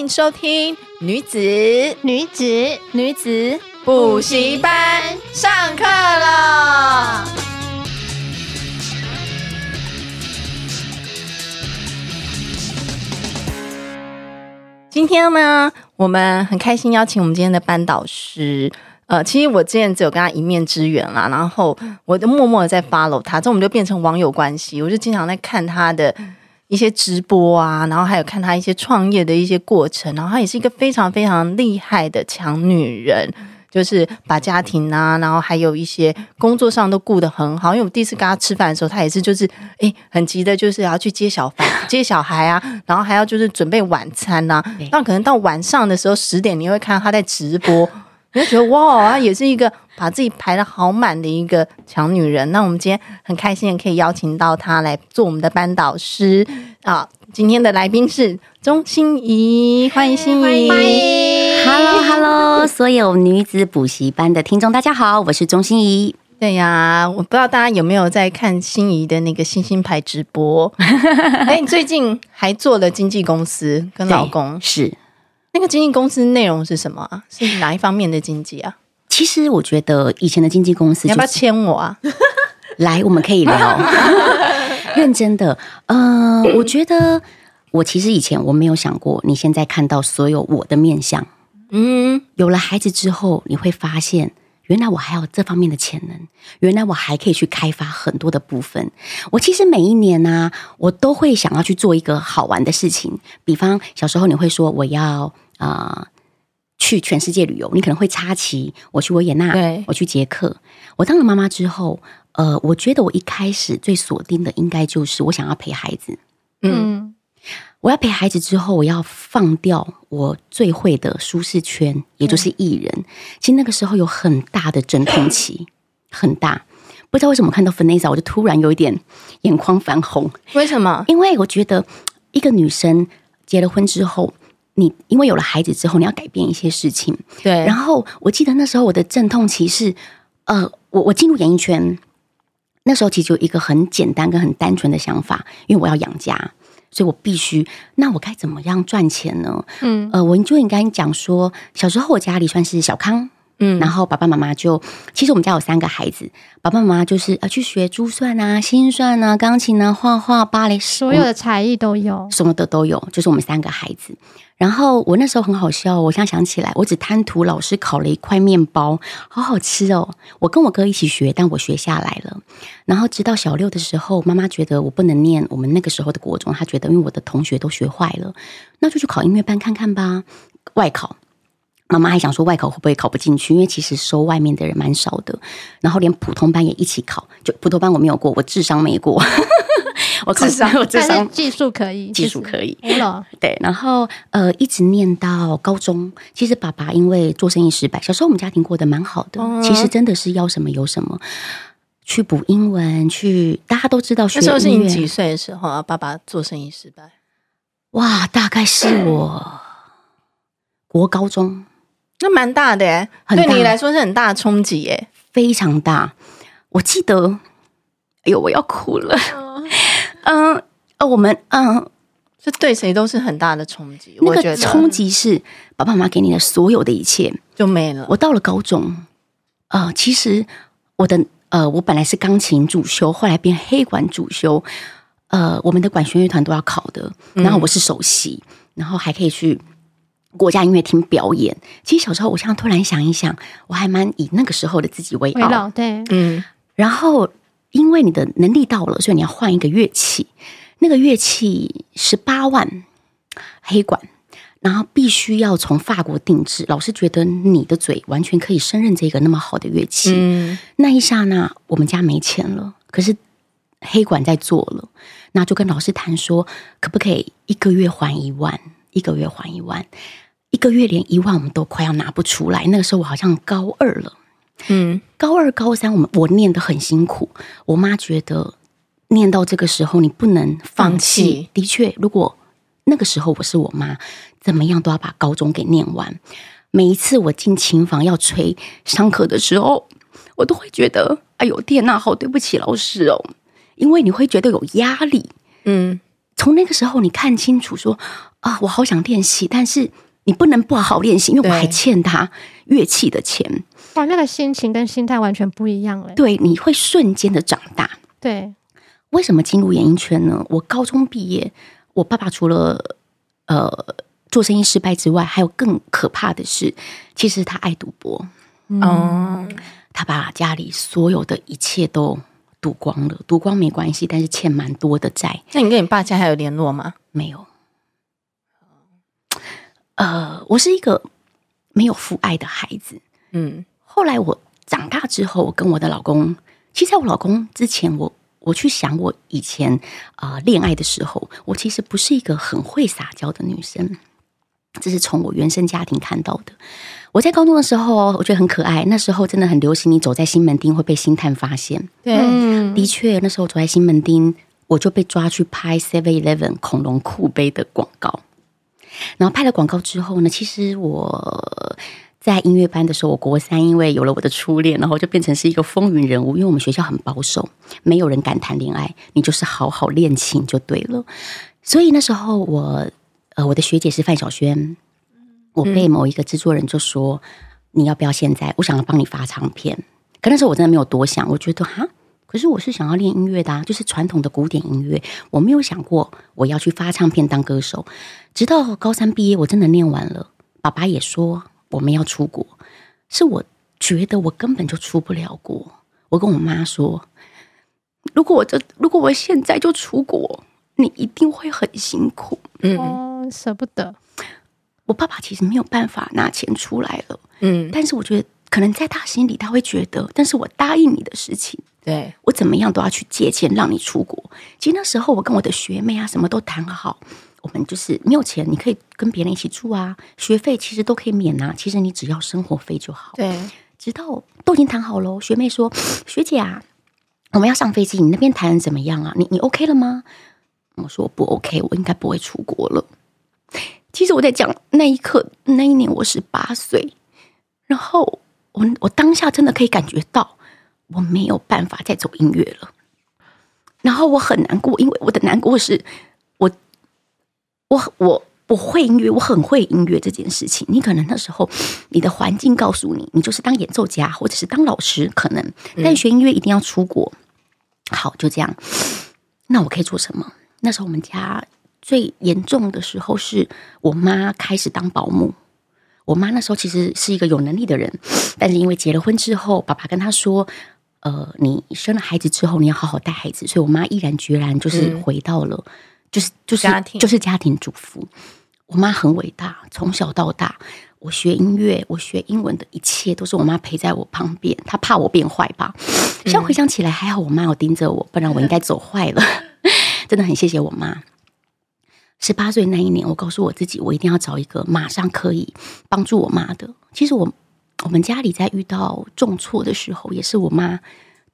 迎收听女子女子女子补习班上课了。今天呢，我们很开心邀请我们今天的班导师。呃，其实我之前只有跟他一面之缘啦，然后我就默默的在 follow 他，这我们就变成网友关系。我就经常在看他的一些直播啊，然后还有看她一些创业的一些过程。然后她也是一个非常非常厉害的强女人，就是把家庭啊，然后还有一些工作上都顾得很好。因为我第一次跟他吃饭的时候，他也是就是诶很急的，就是要去接小孩、接小孩啊，然后还要就是准备晚餐呐、啊。那可能到晚上的时候十点，你会看到他在直播。我就觉得哇，她也是一个把自己排的好满的一个强女人。那我们今天很开心的可以邀请到她来做我们的班导师啊。今天的来宾是钟欣怡，欢迎欣怡。欢迎，Hello Hello，所有女子补习班的听众大家好，我是钟欣怡。对呀，我不知道大家有没有在看欣怡的那个星星牌直播？哎，你最近还做了经纪公司，跟老公是。那个经纪公司内容是什么啊？是哪一方面的经纪啊？其实我觉得以前的经纪公司，就是，你要不要签我啊？来，我们可以聊。认真的，嗯、呃，我觉得我其实以前我没有想过，你现在看到所有我的面相，嗯，有了孩子之后，你会发现。原来我还有这方面的潜能，原来我还可以去开发很多的部分。我其实每一年呢、啊，我都会想要去做一个好玩的事情。比方小时候你会说我要啊、呃、去全世界旅游，你可能会插旗，我去维也纳，对，我去捷克。我当了妈妈之后，呃，我觉得我一开始最锁定的应该就是我想要陪孩子，嗯。我要陪孩子之后，我要放掉我最会的舒适圈，也就是艺人。其实那个时候有很大的阵痛期，很大。不知道为什么看到 Vanessa，我就突然有一点眼眶泛红。为什么？因为我觉得一个女生结了婚之后，你因为有了孩子之后，你要改变一些事情。对。然后我记得那时候我的阵痛期是，呃，我我进入演艺圈，那时候其实有一个很简单跟很单纯的想法，因为我要养家。所以我必须，那我该怎么样赚钱呢？嗯，呃，我就应该讲说，小时候我家里算是小康，嗯，然后爸爸妈妈就，其实我们家有三个孩子，爸爸妈妈就是啊去学珠算啊、心算啊、钢琴啊、画画、芭蕾，所有的才艺都有，什么的都有，就是我们三个孩子。然后我那时候很好笑，我现在想起来，我只贪图老师烤了一块面包，好好吃哦。我跟我哥一起学，但我学下来了。然后直到小六的时候，妈妈觉得我不能念我们那个时候的国中，她觉得因为我的同学都学坏了，那就去考音乐班看看吧。外考，妈妈还想说外考会不会考不进去，因为其实收外面的人蛮少的。然后连普通班也一起考，就普通班我没有过，我智商没过。我智商，我智商，技术可以，技术可以。对，然后呃，一直念到高中。其实爸爸因为做生意失败，小时候我们家庭过得蛮好的。其实真的是要什么有什么，去补英文，去大家都知道。那时候是你几岁的时候啊？爸爸做生意失败，哇，大概是我国高中，那蛮大的耶，对你来说是很大的冲击耶，非常大。我记得，哎呦，我要哭了。嗯，呃，我们嗯，这对谁都是很大的冲击。那个冲击是爸爸妈妈给你的所有的一切就没了。我到了高中，呃，其实我的呃，我本来是钢琴主修，后来变黑管主修。呃，我们的管弦乐团都要考的，然后我是首席，嗯、然后还可以去国家音乐厅表演。其实小时候，我现在突然想一想，我还蛮以那个时候的自己为傲。对，嗯，然后。因为你的能力到了，所以你要换一个乐器。那个乐器十八万黑管，然后必须要从法国定制。老师觉得你的嘴完全可以胜任这个那么好的乐器。嗯，那一刹那，我们家没钱了，可是黑管在做了，那就跟老师谈说，可不可以一个月还一万？一个月还一万，一个月连一万我们都快要拿不出来。那个时候我好像高二了。嗯，高二、高三，我们我念得很辛苦。我妈觉得念到这个时候，你不能放弃。放弃。的确，如果那个时候我是我妈，怎么样都要把高中给念完。每一次我进琴房要吹上课的时候，我都会觉得，哎呦天哪，好对不起老师哦，因为你会觉得有压力。嗯，从那个时候，你看清楚说啊，我好想练习，但是你不能不好好练习，因为我还欠他乐器的钱。哇，那个心情跟心态完全不一样了。对，你会瞬间的长大。对，为什么进入演艺圈呢？我高中毕业，我爸爸除了呃做生意失败之外，还有更可怕的是，其实他爱赌博。嗯，嗯，他把家里所有的一切都赌光了，赌光没关系，但是欠蛮多的债。那你跟你爸现在还有联络吗？没有。呃，我是一个没有父爱的孩子。嗯。后来我长大之后，我跟我的老公，其实在我老公之前，我我去想我以前啊、呃、恋爱的时候，我其实不是一个很会撒娇的女生，这是从我原生家庭看到的。我在高中的时候，我觉得很可爱，那时候真的很流行，你走在西门町会被星探发现。对，的确，那时候走在西门町，我就被抓去拍 Seven Eleven 恐龙酷杯的广告。然后拍了广告之后呢，其实我。在音乐班的时候，我国三因为有了我的初恋，然后就变成是一个风云人物。因为我们学校很保守，没有人敢谈恋爱，你就是好好练琴就对了。所以那时候我，呃，我的学姐是范晓萱，我被某一个制作人就说：“你要不要现在？我想要帮你发唱片。”可那时候我真的没有多想，我觉得哈，可是我是想要练音乐的啊，就是传统的古典音乐，我没有想过我要去发唱片当歌手。直到高三毕业，我真的念完了，爸爸也说。我们要出国，是我觉得我根本就出不了国。我跟我妈说，如果我这，如果我现在就出国，你一定会很辛苦。嗯，哦，舍不得。我爸爸其实没有办法拿钱出来了。嗯，但是我觉得可能在他心里，他会觉得，但是我答应你的事情，对，我怎么样都要去借钱让你出国。其实那时候我跟我的学妹啊，什么都谈好。我们就是没有钱，你可以跟别人一起住啊，学费其实都可以免啊，其实你只要生活费就好。对，直到都已经谈好了，学妹说：“学姐啊，我们要上飞机，你那边谈的怎么样啊？你你 OK 了吗？”我说：“我不 OK，我应该不会出国了。”其实我在讲那一刻，那一年我十八岁，然后我我当下真的可以感觉到我没有办法再走音乐了，然后我很难过，因为我的难过是。我我我我会音乐，我很会音乐这件事情。你可能那时候你的环境告诉你，你就是当演奏家或者是当老师，可能。但学音乐一定要出国。好，就这样。那我可以做什么？那时候我们家最严重的时候是我妈开始当保姆。我妈那时候其实是一个有能力的人，但是因为结了婚之后，爸爸跟她说：“呃，你生了孩子之后，你要好好带孩子。”所以，我妈毅然决然就是回到了。就是就是家庭就是家庭主妇，我妈很伟大，从小到大，我学音乐，我学英文的一切都是我妈陪在我旁边。她怕我变坏吧？现在回想起来，还好我妈有盯着我，不然我应该走坏了。真的很谢谢我妈。十八岁那一年，我告诉我自己，我一定要找一个马上可以帮助我妈的。其实我我们家里在遇到重挫的时候，也是我妈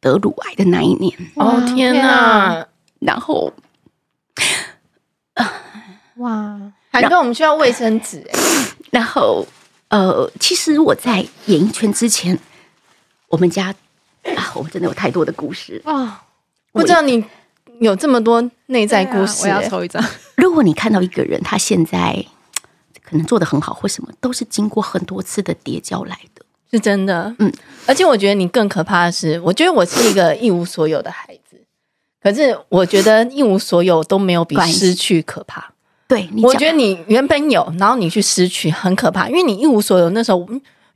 得乳癌的那一年。哦天哪！然后。哇！还跟我们需要卫生纸哎。然后，呃，其实我在演艺圈之前，我们家啊，我们真的有太多的故事啊。哦、不知道你有这么多内在故事，啊、我要抽一张。如果你看到一个人，他现在可能做的很好，或什么，都是经过很多次的叠交来的，是真的。嗯，而且我觉得你更可怕的是，我觉得我是一个一无所有的孩子，可是我觉得一无所有都没有比失去可怕。对，我觉得你原本有，然后你去失去，很可怕，因为你一无所有。那时候，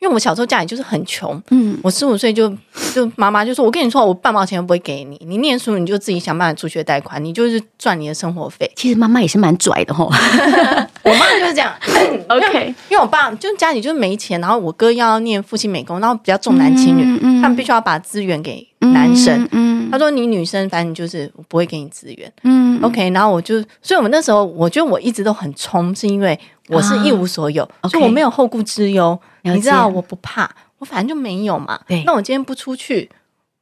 因为我小时候家里就是很穷，嗯，我十五岁就就妈妈就说：“我跟你说，我半毛钱都不会给你，你念书你就自己想办法助学贷款，你就是赚你的生活费。”其实妈妈也是蛮拽的吼，我妈就是这样。OK，因为我爸就家里就是没钱，然后我哥要念复兴美工，然后比较重男轻女，嗯嗯、他们必须要把资源给男生。嗯，嗯他说：“你女生，反正就是我不会给你资源。”嗯，OK，然后我就，所以我们那时候，我觉得我一直都很冲，是因为我是一无所有，啊、所以我没有后顾之忧。你知道我不怕，我反正就没有嘛。对，那我今天不出去，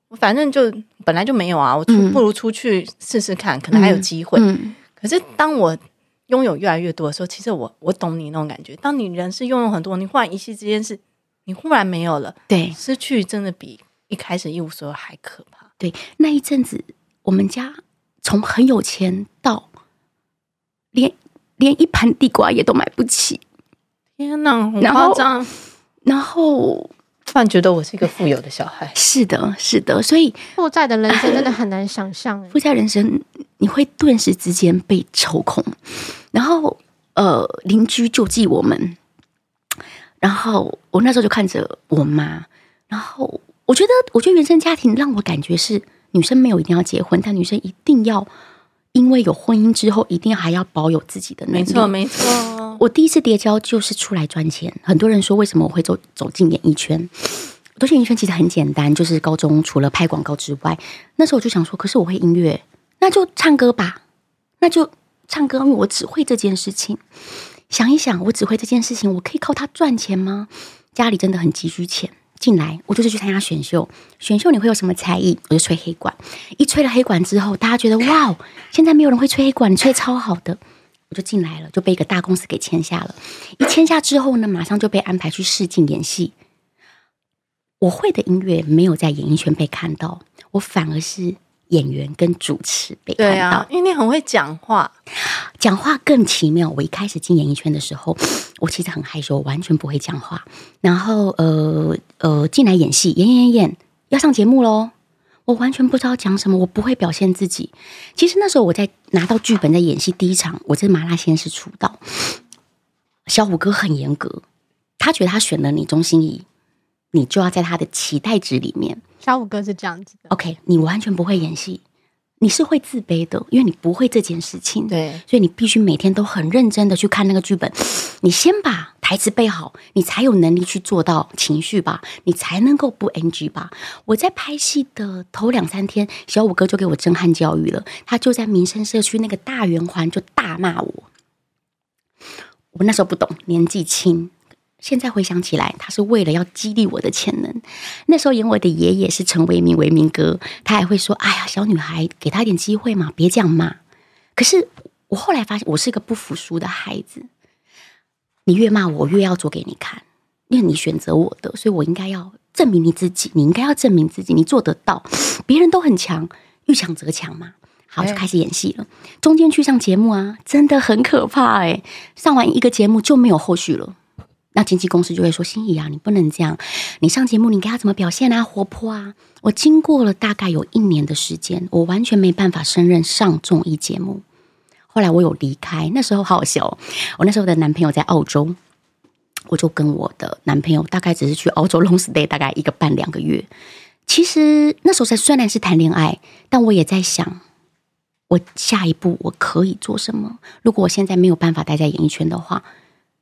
我反正就本来就没有啊。我出、嗯、不如出去试试看，可能还有机会。可是当我拥有越来越多的时候，其实我我懂你那种感觉。当你人是拥有很多，你忽然一夕之间是，你忽然没有了，对，失去真的比一开始一无所有还可怕。对，那一阵子我们家从很有钱到连连一盘地瓜也都买不起。天哪，很夸张。然后突然觉得我是一个富有的小孩。是的，是的，所以负债的人生真的很难想象。负债人生，你会顿时之间被抽空。然后，呃，邻居救济我们。然后我那时候就看着我妈。然后我觉得，我觉得原生家庭让我感觉是女生没有一定要结婚，但女生一定要因为有婚姻之后，一定还要保有自己的能力。没错，没错。我第一次跌跤就是出来赚钱。很多人说，为什么我会走走进演艺圈？走进演艺圈其实很简单，就是高中除了拍广告之外，那时候我就想说，可是我会音乐，那就唱歌吧，那就唱歌，因为我只会这件事情。想一想，我只会这件事情，我可以靠它赚钱吗？家里真的很急需钱，进来我就是去参加选秀。选秀你会有什么才艺？我就吹黑管。一吹了黑管之后，大家觉得哇，现在没有人会吹黑管，你吹超好的，我就进来了，就被一个大公司给签下了。一签下之后呢，马上就被安排去试镜演戏。我会的音乐没有在演艺圈被看到，我反而是。演员跟主持被看到，对啊，因为你很会讲话，讲话更奇妙。我一开始进演艺圈的时候，我其实很害羞，我完全不会讲话。然后，呃呃，进来演戏，演演演，要上节目喽，我完全不知道讲什么，我不会表现自己。其实那时候我在拿到剧本在演戏第一场，我在麻辣鲜师出道，小虎哥很严格，他觉得他选了你钟欣怡，你就要在他的期待值里面。小五哥是这样子的，OK，你完全不会演戏，你是会自卑的，因为你不会这件事情，对，所以你必须每天都很认真的去看那个剧本，你先把台词背好，你才有能力去做到情绪吧，你才能够不 NG 吧。我在拍戏的头两三天，小五哥就给我震撼教育了，他就在民生社区那个大圆环就大骂我，我那时候不懂，年纪轻。现在回想起来，他是为了要激励我的潜能。那时候演我的爷爷是陈为民，为民哥，他还会说：“哎呀，小女孩，给他一点机会嘛，别这样骂。”可是我后来发现，我是一个不服输的孩子。你越骂我，我越要做给你看，因为你选择我的，所以我应该要证明你自己。你应该要证明自己，你做得到。别人都很强，遇强则强嘛。好，就开始演戏了。中间去上节目啊，真的很可怕哎！上完一个节目就没有后续了。那经纪公司就会说：“欣怡啊，你不能这样，你上节目你应该要怎么表现啊？活泼啊！”我经过了大概有一年的时间，我完全没办法胜任上综艺节目。后来我有离开，那时候好好笑。我那时候的男朋友在澳洲，我就跟我的男朋友大概只是去澳洲 long stay 大概一个半两个月。其实那时候才虽然是谈恋爱，但我也在想，我下一步我可以做什么？如果我现在没有办法待在演艺圈的话。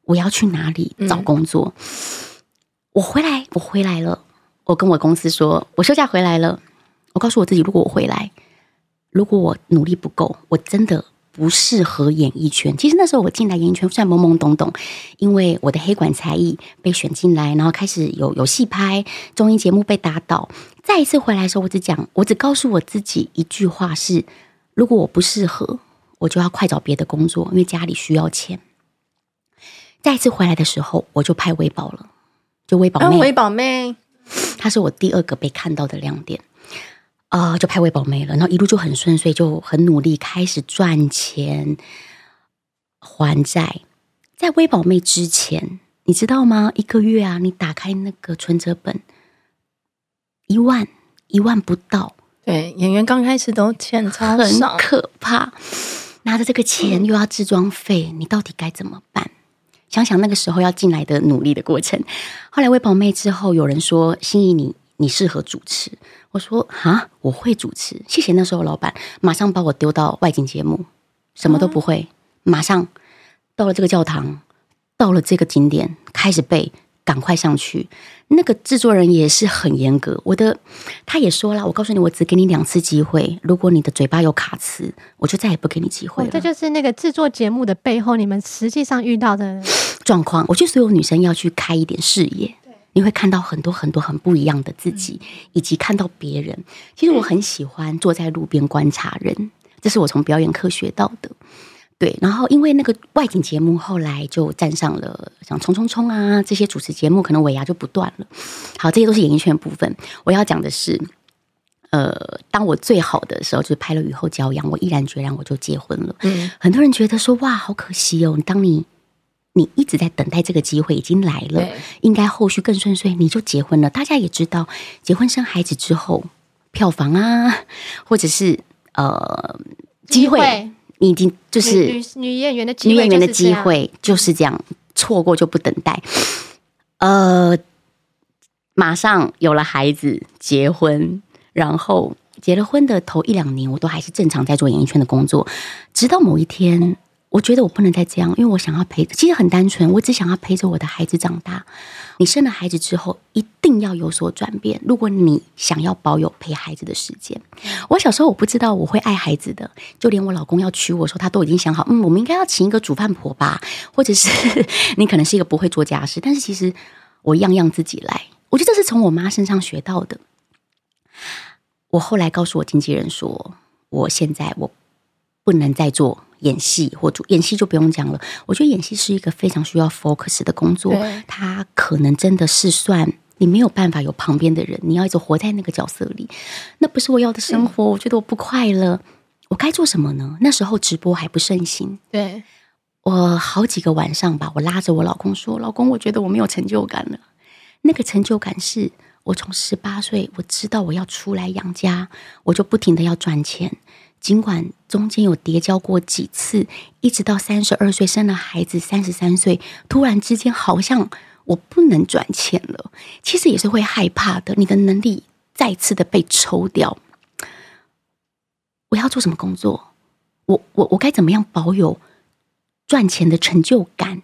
我要去哪里找工作？嗯、我回来，我回来了。我跟我公司说，我休假回来了。我告诉我自己，如果我回来，如果我努力不够，我真的不适合演艺圈。其实那时候我进来演艺圈算懵懵懂懂，因为我的黑管才艺被选进来，然后开始有有戏拍，综艺节目被打倒。再一次回来的时候，我只讲，我只告诉我自己一句话是：如果我不适合，我就要快找别的工作，因为家里需要钱。再次回来的时候，我就拍微宝了，就微宝妹，微宝妹，她是我第二个被看到的亮点啊、呃，就拍微宝妹了，然后一路就很顺遂，就很努力开始赚钱还债。在微宝妹之前，你知道吗？一个月啊，你打开那个存折本，一万一万不到。对，演员刚开始都欠很可怕。拿着这个钱又要置装费，你到底该怎么办？想想那个时候要进来的努力的过程，后来微宝妹之后，有人说心仪你你适合主持，我说啊我会主持，谢谢那时候老板，马上把我丢到外景节目，什么都不会，马上到了这个教堂，到了这个景点开始背。赶快上去！那个制作人也是很严格。我的他也说了，我告诉你，我只给你两次机会。如果你的嘴巴有卡词，我就再也不给你机会了。这就是那个制作节目的背后，你们实际上遇到的 状况。我觉得所有女生要去开一点视野，你会看到很多很多很不一样的自己，以及看到别人。其实我很喜欢坐在路边观察人，这是我从表演课学到的。对，然后因为那个外景节目后来就站上了像《冲冲冲》啊这些主持节目，可能尾牙就不断了。好，这些都是演艺圈的部分。我要讲的是，呃，当我最好的时候，就是拍了《雨后骄阳》，我毅然决然我就结婚了。嗯，很多人觉得说哇，好可惜哦。当你你一直在等待这个机会已经来了，应该后续更顺遂，你就结婚了。大家也知道，结婚生孩子之后，票房啊，或者是呃机会，你已经就是女女演员的，女演员的机会就是这样，错过就不等待。呃，马上有了孩子，结婚。然后结了婚的头一两年，我都还是正常在做演艺圈的工作，直到某一天，我觉得我不能再这样，因为我想要陪着，其实很单纯，我只想要陪着我的孩子长大。你生了孩子之后，一定要有所转变。如果你想要保有陪孩子的时间，我小时候我不知道我会爱孩子的，就连我老公要娶我的时候，他都已经想好，嗯，我们应该要请一个煮饭婆吧，或者是 你可能是一个不会做家事，但是其实我样样自己来。我觉得这是从我妈身上学到的。我后来告诉我经纪人说，我现在我不能再做演戏或主演戏就不用讲了。我觉得演戏是一个非常需要 focus 的工作，它可能真的是算你没有办法有旁边的人，你要一直活在那个角色里，那不是我要的生活。我觉得我不快乐，我该做什么呢？那时候直播还不盛行，对，我好几个晚上吧，我拉着我老公说：“老公，我觉得我没有成就感了。”那个成就感是。我从十八岁，我知道我要出来养家，我就不停的要赚钱。尽管中间有跌跤过几次，一直到三十二岁生了孩子，三十三岁突然之间好像我不能赚钱了，其实也是会害怕的。你的能力再次的被抽掉，我要做什么工作？我我我该怎么样保有赚钱的成就感？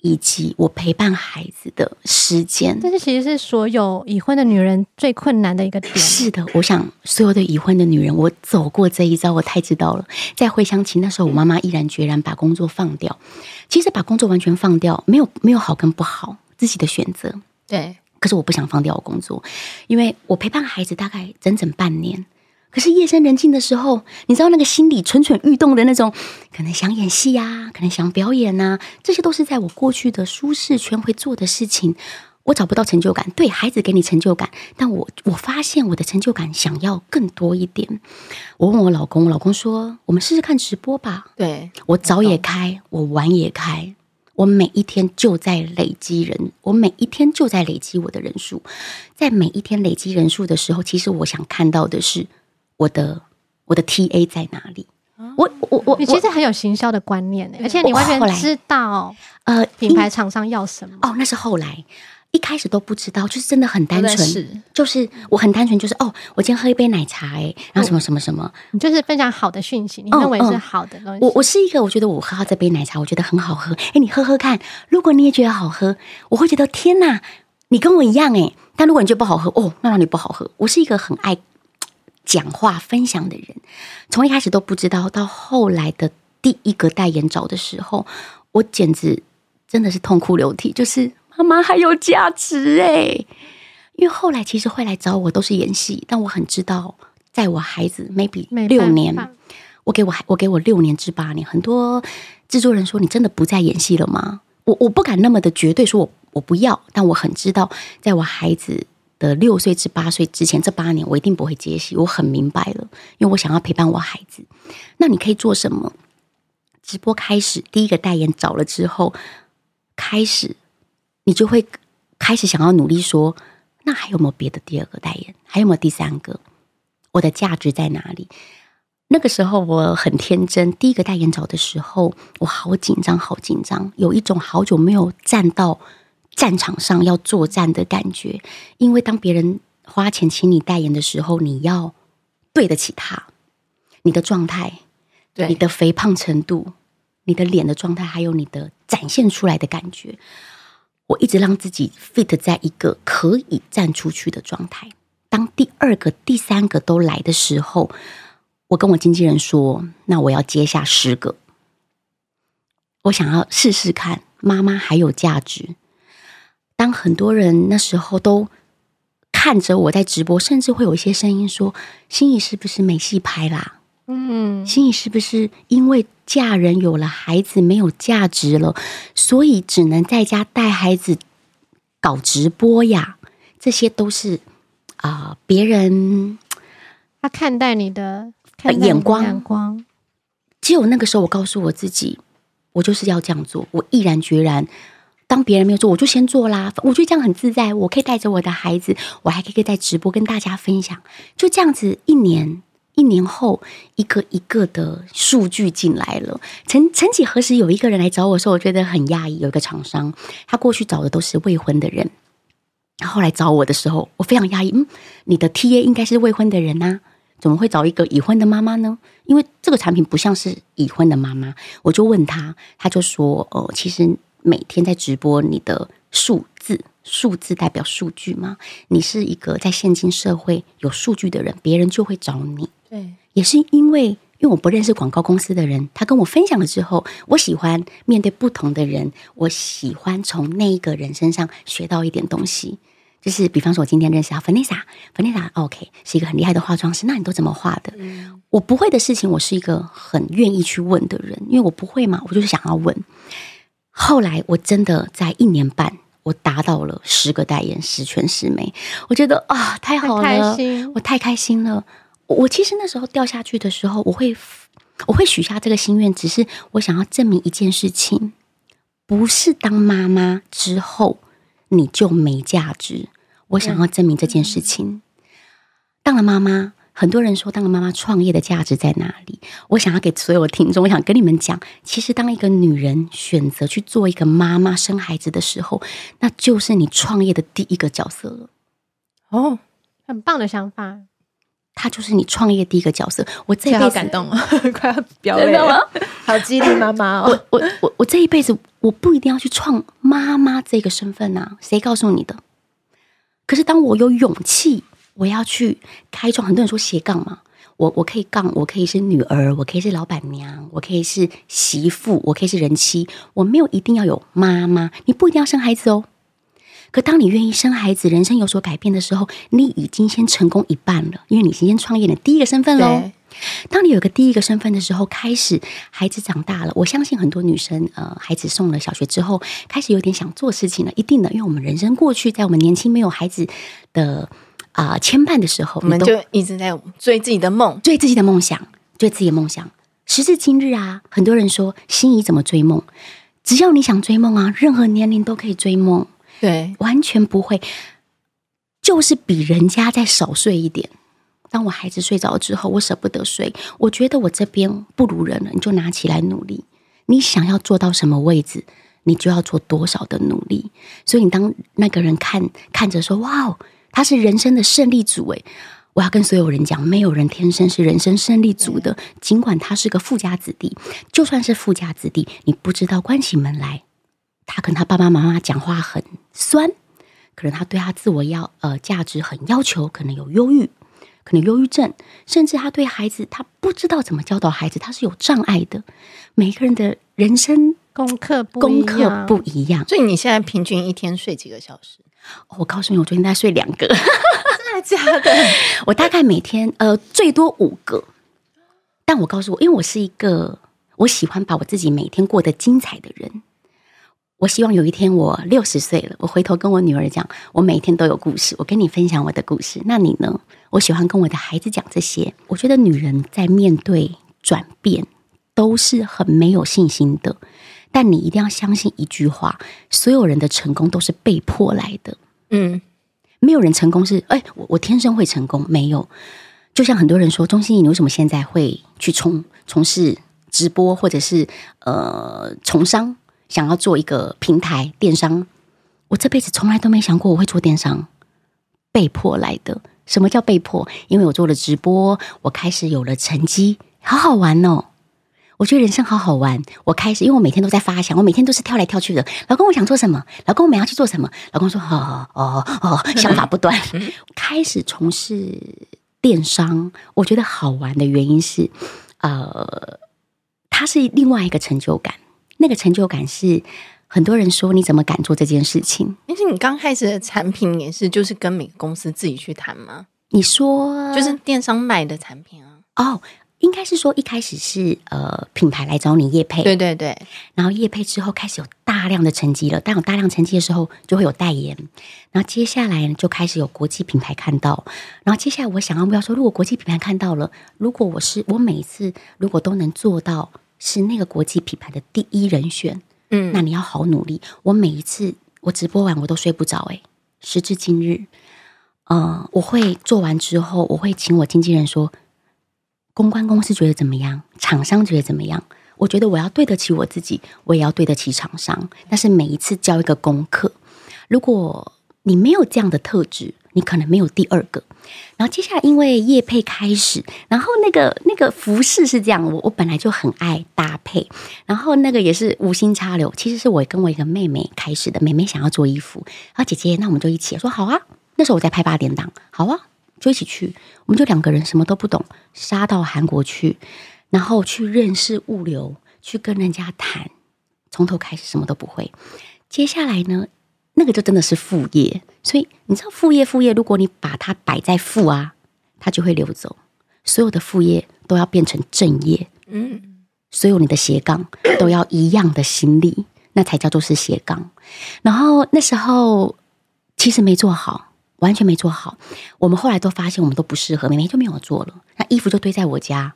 以及我陪伴孩子的时间，这是其实是所有已婚的女人最困难的一个点。是的，我想所有的已婚的女人，我走过这一遭，我太知道了。再回想起那时候，我妈妈毅然决然把工作放掉。其实把工作完全放掉，没有没有好跟不好，自己的选择。对，可是我不想放掉我工作，因为我陪伴孩子大概整整半年。可是夜深人静的时候，你知道那个心里蠢蠢欲动的那种，可能想演戏呀，可能想表演呐，这些都是在我过去的舒适圈会做的事情。我找不到成就感，对孩子给你成就感，但我我发现我的成就感想要更多一点。我问我老公，我老公说：“我们试试看直播吧。”对，我早也开，我晚也开，我每一天就在累积人，我每一天就在累积我的人数。在每一天累积人数的时候，其实我想看到的是。我的我的 T A 在哪里？我我我，你其实很有行销的观念，而且你完全知道呃品牌厂商要什么。哦，那是后来，一开始都不知道，就是真的很单纯，就是我很单纯，就是哦，我今天喝一杯奶茶，哎，然后什么什么什么，你就是分享好的讯息，你认为是好的东西。我我是一个，我觉得我喝到这杯奶茶，我觉得很好喝，哎，你喝喝看，如果你也觉得好喝，我会觉得天哪，你跟我一样哎，但如果你觉得不好喝，哦，那让你不好喝。我是一个很爱。讲话分享的人，从一开始都不知道，到后来的第一个代言找的时候，我简直真的是痛哭流涕。就是妈妈还有价值哎，因为后来其实会来找我都是演戏，但我很知道，在我孩子 maybe 六年，我给我我给我六年至八年，很多制作人说，你真的不再演戏了吗？我我不敢那么的绝对说我我不要，但我很知道，在我孩子。的六岁至八岁之前这八年，我一定不会接戏。我很明白了，因为我想要陪伴我孩子。那你可以做什么？直播开始，第一个代言找了之后，开始你就会开始想要努力说，那还有没有别的第二个代言？还有没有第三个？我的价值在哪里？那个时候我很天真，第一个代言找的时候，我好紧张，好紧张，有一种好久没有站到。战场上要作战的感觉，因为当别人花钱请你代言的时候，你要对得起他，你的状态，对，你的肥胖程度，你的脸的状态，还有你的展现出来的感觉，我一直让自己 fit 在一个可以站出去的状态。当第二个、第三个都来的时候，我跟我经纪人说：“那我要接下十个，我想要试试看，妈妈还有价值。”当很多人那时候都看着我在直播，甚至会有一些声音说：“心怡是不是没戏拍啦？”嗯，心怡是不是因为嫁人有了孩子没有价值了，所以只能在家带孩子搞直播呀？这些都是啊，呃，别人他看待你的，看待你的眼光，眼光。只有那个时候，我告诉我自己，我就是要这样做，我毅然决然。当别人没有做，我就先做啦。我觉得这样很自在，我可以带着我的孩子，我还可以在直播跟大家分享。就这样子，一年一年后，一个一个的数据进来了。曾曾几何时，有一个人来找我说，我觉得很讶异。有一个厂商，他过去找的都是未婚的人，后来找我的时候，我非常讶异。嗯，你的 TA 应该是未婚的人呐，怎么会找一个已婚的妈妈呢？因为这个产品不像是已婚的妈妈。我就问他，他就说：“哦，其实。”每天在直播，你的数字，数字代表数据吗？你是一个在现今社会有数据的人，别人就会找你。对，也是因为，因为我不认识广告公司的人，他跟我分享了之后，我喜欢面对不同的人，我喜欢从那一个人身上学到一点东西。就是比方说，我今天认识到 Vanessa，Vanessa，OK，是一个很厉害的化妆师。那你都怎么画的？嗯。我不会的事情，我是一个很愿意去问的人，因为我不会嘛，我就是想要问。后来我真的在一年半，我达到了十个代言，十全十美。我觉得啊，太好了，我太开心了。我其实那时候掉下去的时候，我会我会许下这个心愿，只是我想要证明一件事情：不是当妈妈之后你就没价值。我想要证明这件事情。当了妈妈。很多人说，当个妈妈创业的价值在哪里？我想要给所有的听众，我想跟你们讲，其实当一个女人选择去做一个妈妈、生孩子的时候，那就是你创业的第一个角色了。哦，很棒的想法，她就是你创业第一个角色。我这辈子感动了，快要飙泪了，好激励妈妈哦！我我我我这一辈子我不一定要去创妈妈这个身份啊，谁告诉你的？可是当我有勇气。我要去开创，很多人说斜杠嘛，我我可以杠，我可以是女儿，我可以是老板娘，我可以是媳妇，我可以是人妻，我没有一定要有妈妈，你不一定要生孩子哦。可当你愿意生孩子，人生有所改变的时候，你已经先成功一半了，因为你先创业的第一个身份喽。当你有个第一个身份的时候，开始孩子长大了，我相信很多女生，呃，孩子送了小学之后，开始有点想做事情了，一定的，因为我们人生过去，在我们年轻没有孩子的。啊，牵绊的时候，我们就一直在追自己的梦，追自己的梦想，追自己的梦想。时至今日啊，很多人说心仪怎么追梦？只要你想追梦啊，任何年龄都可以追梦。对，完全不会，就是比人家再少睡一点。当我孩子睡着之后，我舍不得睡，我觉得我这边不如人了，你就拿起来努力。你想要做到什么位置，你就要做多少的努力。所以，你当那个人看看着说：“哇哦。”他是人生的胜利组诶，我要跟所有人讲，没有人天生是人生胜利组的。尽管他是个富家子弟，就算是富家子弟，你不知道关起门来，他跟他爸爸妈妈讲话很酸，可能他对他自我要呃价值很要求，可能有忧郁，可能忧郁症，甚至他对孩子他不知道怎么教导孩子，他是有障碍的。每个人的人生功课功课不一样，所以你现在平均一天睡几个小时？我告诉你，我昨天在睡两个，真的假的？我大概每天呃最多五个，但我告诉我，因为我是一个我喜欢把我自己每天过得精彩的人。我希望有一天我六十岁了，我回头跟我女儿讲，我每天都有故事，我跟你分享我的故事。那你呢？我喜欢跟我的孩子讲这些。我觉得女人在面对转变都是很没有信心的。但你一定要相信一句话：所有人的成功都是被迫来的。嗯，没有人成功是哎，我我天生会成功，没有。就像很多人说，钟欣怡，你为什么现在会去从从事直播，或者是呃从商，想要做一个平台电商？我这辈子从来都没想过我会做电商，被迫来的。什么叫被迫？因为我做了直播，我开始有了成绩，好好玩哦。我觉得人生好好玩。我开始，因为我每天都在发想，我每天都是跳来跳去的。老公，我想做什么？老公，我们要去做什么？老公说：哦哦哦，想法不断。开始从事电商，我觉得好玩的原因是，呃，它是另外一个成就感。那个成就感是很多人说你怎么敢做这件事情？但是你刚开始的产品也是，就是跟每个公司自己去谈吗？你说，就是电商卖的产品啊？哦。应该是说一开始是呃品牌来找你叶配，对对对，然后叶配之后开始有大量的成绩了，当有大量成绩的时候就会有代言，然后接下来就开始有国际品牌看到，然后接下来我想要不要说，如果国际品牌看到了，如果我是我每一次如果都能做到是那个国际品牌的第一人选，嗯，那你要好努力。我每一次我直播完我都睡不着，诶，时至今日，呃，我会做完之后，我会请我经纪人说。公关公司觉得怎么样？厂商觉得怎么样？我觉得我要对得起我自己，我也要对得起厂商。但是每一次交一个功课，如果你没有这样的特质，你可能没有第二个。然后接下来因为业配开始，然后那个那个服饰是这样，我我本来就很爱搭配，然后那个也是无心插柳，其实是我跟我一个妹妹开始的。妹妹想要做衣服，然后姐姐，那我们就一起说好啊。那时候我在拍八点档，好啊。就一起去，我们就两个人什么都不懂，杀到韩国去，然后去认识物流，去跟人家谈，从头开始什么都不会。接下来呢，那个就真的是副业，所以你知道副业副业，如果你把它摆在副啊，它就会流走。所有的副业都要变成正业，嗯，所有你的斜杠都要一样的心力，那才叫做是斜杠。然后那时候其实没做好。完全没做好，我们后来都发现我们都不适合，妹妹就没有做了，那衣服就堆在我家，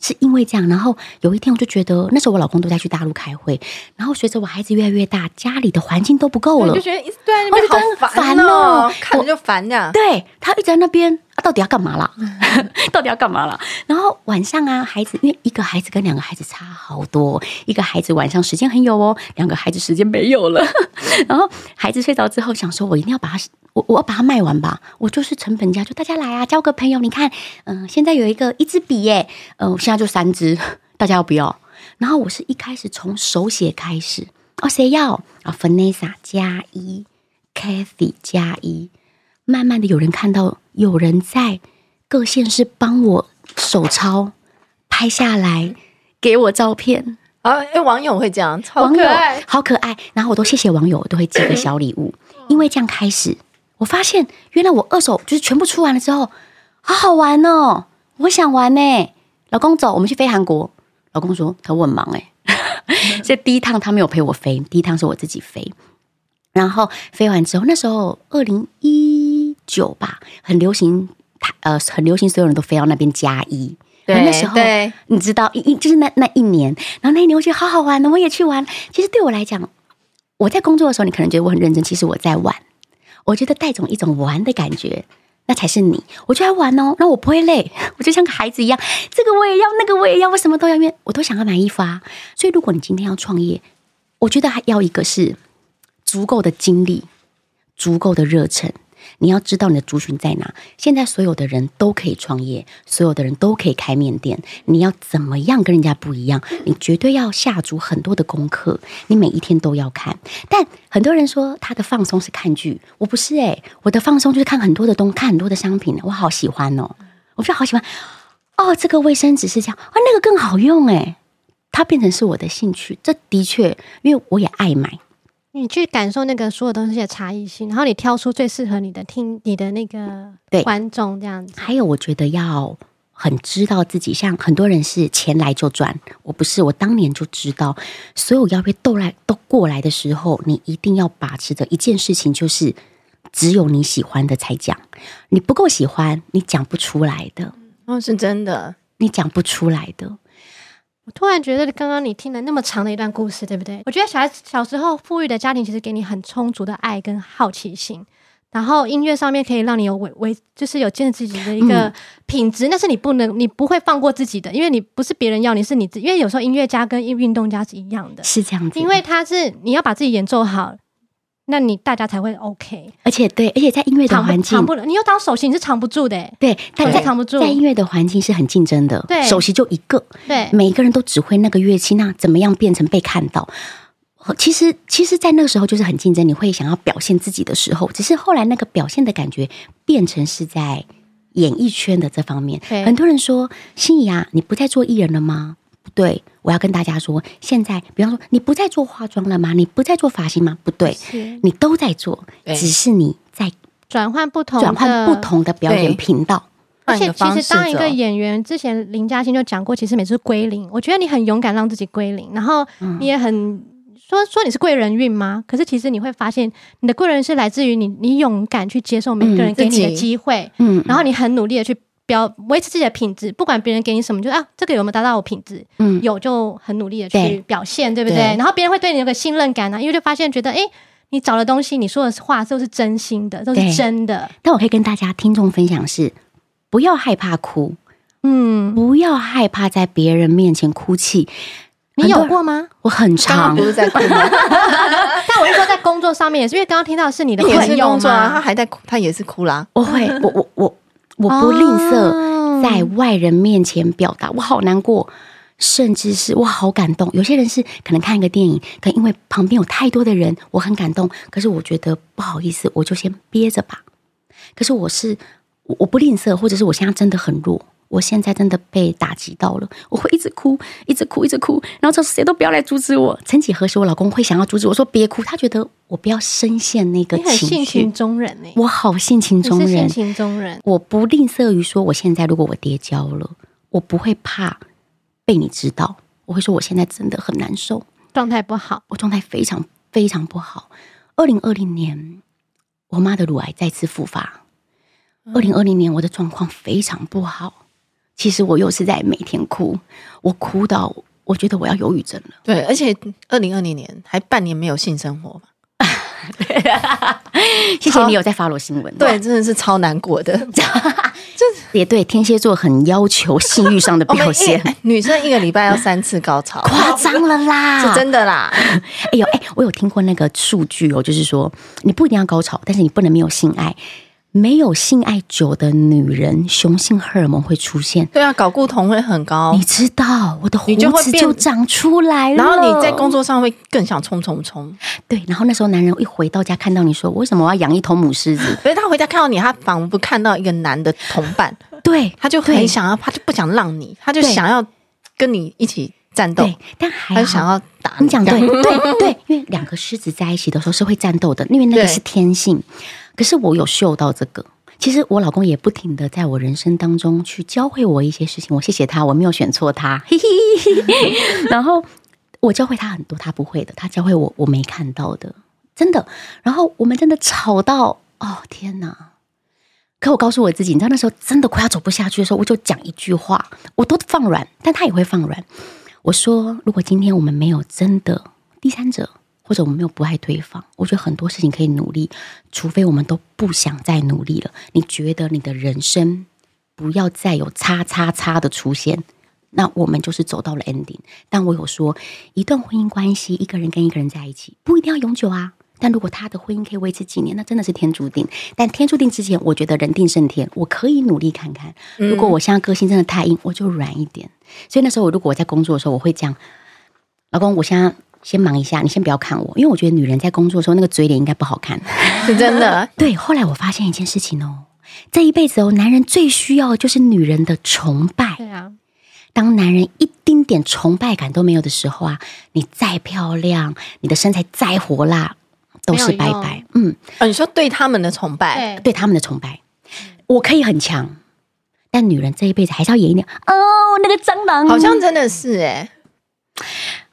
是因为这样。然后有一天我就觉得，那时候我老公都在去大陆开会，然后随着我孩子越来越大，家里的环境都不够了，就觉得一直对那边好烦哦，看着就烦的。对，他一直在那边。到底要干嘛啦？到底要干嘛啦？然后晚上啊，孩子因为一个孩子跟两个孩子差好多，一个孩子晚上时间很有哦，两个孩子时间没有了。然后孩子睡着之后，想说我一定要把它，我我要把它卖完吧。我就是成本价，就大家来啊，交个朋友。你看，嗯、呃，现在有一个一支笔耶，嗯、呃，现在就三支，大家要不要？然后我是一开始从手写开始，哦，谁要啊？Vanessa 加一，Kathy 加一。慢慢的，有人看到，有人在各县市帮我手抄拍下来，给我照片啊！哎、欸，网友会这样，超可爱，网友好可爱。然后我都谢谢网友，我都会寄个小礼物，因为这样开始，我发现原来我二手就是全部出完了之后，好好玩哦！我想玩呢，老公走，我们去飞韩国。老公说他我很忙哎，这第一趟他没有陪我飞，第一趟是我自己飞。然后飞完之后，那时候二零一九吧，很流行，呃，很流行，所有人都飞到那边加一。对，那时候你知道，一就是那那一年，然后那一年我觉得好好玩，我也去玩。其实对我来讲，我在工作的时候，你可能觉得我很认真，其实我在玩。我觉得带种一种玩的感觉，那才是你。我就要玩哦，那我不会累，我就像个孩子一样，这个我也要，那个我也要，我什么都要，因为我都想要买衣服啊。所以如果你今天要创业，我觉得还要一个是。足够的精力，足够的热忱，你要知道你的族群在哪。现在所有的人都可以创业，所有的人都可以开面店。你要怎么样跟人家不一样？你绝对要下足很多的功课，你每一天都要看。但很多人说他的放松是看剧，我不是诶、我的放松就是看很多的东，看很多的商品，我好喜欢哦，我就好喜欢哦。这个卫生纸是这样，啊，那个更好用诶，它变成是我的兴趣。这的确，因为我也爱买。你去感受那个所有东西的差异性，然后你挑出最适合你的听你的那个观众这样子。还有，我觉得要很知道自己，像很多人是钱来就赚，我不是，我当年就知道，所有邀约都来都过来的时候，你一定要把持的一件事情就是，只有你喜欢的才讲，你不够喜欢，你讲不出来的。哦，是真的，你讲不出来的。我突然觉得，刚刚你听了那么长的一段故事，对不对？我觉得小孩小时候富裕的家庭其实给你很充足的爱跟好奇心，然后音乐上面可以让你有维维，就是有坚持自己的一个品质，那、嗯、是你不能，你不会放过自己的，因为你不是别人要你，是你自己，因为有时候音乐家跟运动家是一样的，是这样子，因为他是你要把自己演奏好。那你大家才会 OK，而且对，而且在音乐的环境藏不了，你又当首席，你是藏不住的，对，但在藏不住，在音乐的环境是很竞争的，对，首席就一个，对，每一个人都只会那个乐器，那怎么样变成被看到？其实，其实，在那个时候就是很竞争，你会想要表现自己的时候，只是后来那个表现的感觉变成是在演艺圈的这方面。很多人说：“心怡啊，你不再做艺人了吗？”不对，我要跟大家说，现在比方说，你不再做化妆了吗？你不再做发型吗？不对，你都在做，只是你在转换不同转换不同的表演频道。而且其实当一个演员，之前林嘉欣就讲过，其实每次归零，我觉得你很勇敢让自己归零，然后你也很、嗯、说说你是贵人运吗？可是其实你会发现，你的贵人是来自于你，你勇敢去接受每个人给你的机会，嗯，然后你很努力的去表维持自己的品质，不管别人给你什么，就啊这个有没有达到我品质？嗯，有就很努力的去表现，对，对不对？对，然后别人会对你有个信任感呢、啊，因为就发现觉得哎。诶你找的东西，你说的话都是真心的，都是真的。但我可以跟大家听众分享是，不要害怕哭，嗯，不要害怕在别人面前哭泣。你有过吗？我很常不是在哭吗？但我是说在工作上面也是，因为刚刚听到的是你的朋友工作啊，他还在哭，他也是哭啦。我会，我我我我不吝啬在外人面前表达，我好难过。甚至是我好感动，有些人是可能看一个电影，可能因为旁边有太多的人，我很感动。可是我觉得不好意思，我就先憋着吧。可是我是我不吝啬，或者是我现在真的很弱，我现在真的被打击到了，我会一直哭，一直哭，一直哭。然后说谁都不要来阻止我。曾几何时，我老公会想要阻止我说别哭，他觉得我不要深陷那个情绪。性情中人呢？我好性情中人，性情中人。我不吝啬于说，我现在如果我跌跤了，我不会怕。被你知道，我会说我现在真的很难受，状态不好，我状态非常非常不好。二零二零年，我妈的乳癌再次复发。二零二零年，我的状况非常不好。其实我又是在每天哭，我哭到我觉得我要忧郁症了。对，而且二零二零年还半年没有性生活嘛。谢谢你有在 follow 新闻，对，真的是超难过的。也对，天蝎座很要求性欲上的表现。女生一个礼拜要三次高潮，夸张了啦，是真的啦。哎呦，哎，我有听过那个数据哦，就是说你不一定要高潮，但是你不能没有性爱。没有性爱久的女人，雄性荷尔蒙会出现。对啊，睾固酮会很高。你知道，我的胡子就长出来了。然后你在工作上会更想冲冲冲。对，然后那时候男人一回到家看到你说：“为什么我要养一头母狮子？”所以他回家看到你，他仿佛看到一个男的同伴。对，他就很想要，他就不想让你，他就想要跟你一起战斗。但还他想要打你，讲对 对对，因为两个狮子在一起的时候是会战斗的，因为那个是天性。可是我有嗅到这个，其实我老公也不停的在我人生当中去教会我一些事情，我谢谢他，我没有选错他，嘿嘿嘿。然后我教会他很多他不会的，他教会我我没看到的，真的。然后我们真的吵到，哦天哪！可我告诉我自己，你知道那时候真的快要走不下去的时候，我就讲一句话，我都放软，但他也会放软。我说，如果今天我们没有真的第三者。或者我们没有不爱对方，我觉得很多事情可以努力，除非我们都不想再努力了。你觉得你的人生不要再有叉叉叉的出现，那我们就是走到了 ending。但我有说，一段婚姻关系，一个人跟一个人在一起，不一定要永久啊。但如果他的婚姻可以维持几年，那真的是天注定。但天注定之前，我觉得人定胜天，我可以努力看看。如果我现在个性真的太硬，我就软一点。所以那时候，如果我在工作的时候，我会讲，老公，我现在。先忙一下，你先不要看我，因为我觉得女人在工作的时候那个嘴脸应该不好看，是 真的。对，后来我发现一件事情哦，这一辈子哦，男人最需要的就是女人的崇拜。对啊，当男人一丁点崇拜感都没有的时候啊，你再漂亮，你的身材再火辣，都是拜拜。嗯，哦，你说对他们的崇拜，对，对他们的崇拜，我可以很强，但女人这一辈子还是要演一点。哦，那个蟑螂，好像真的是哎。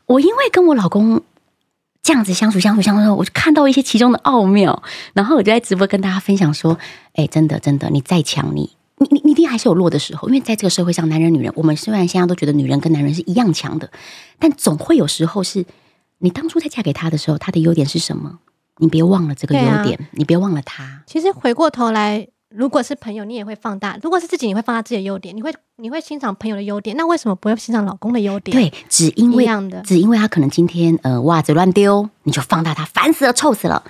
我因为跟我老公这样子相处相处相处，我就看到一些其中的奥妙，然后我就在直播跟大家分享说：“哎，真的真的，你再强，你你你你一定还是有弱的时候，因为在这个社会上，男人女人，我们虽然现在都觉得女人跟男人是一样强的，但总会有时候是你当初在嫁给他的时候，他的优点是什么？你别忘了这个优点，啊、你别忘了他。其实回过头来。”如果是朋友，你也会放大；如果是自己，你会放大自己的优点。你会你会欣赏朋友的优点，那为什么不会欣赏老公的优点？对，只因为只因为他可能今天呃袜子乱丢，你就放大他，烦死了，臭死了，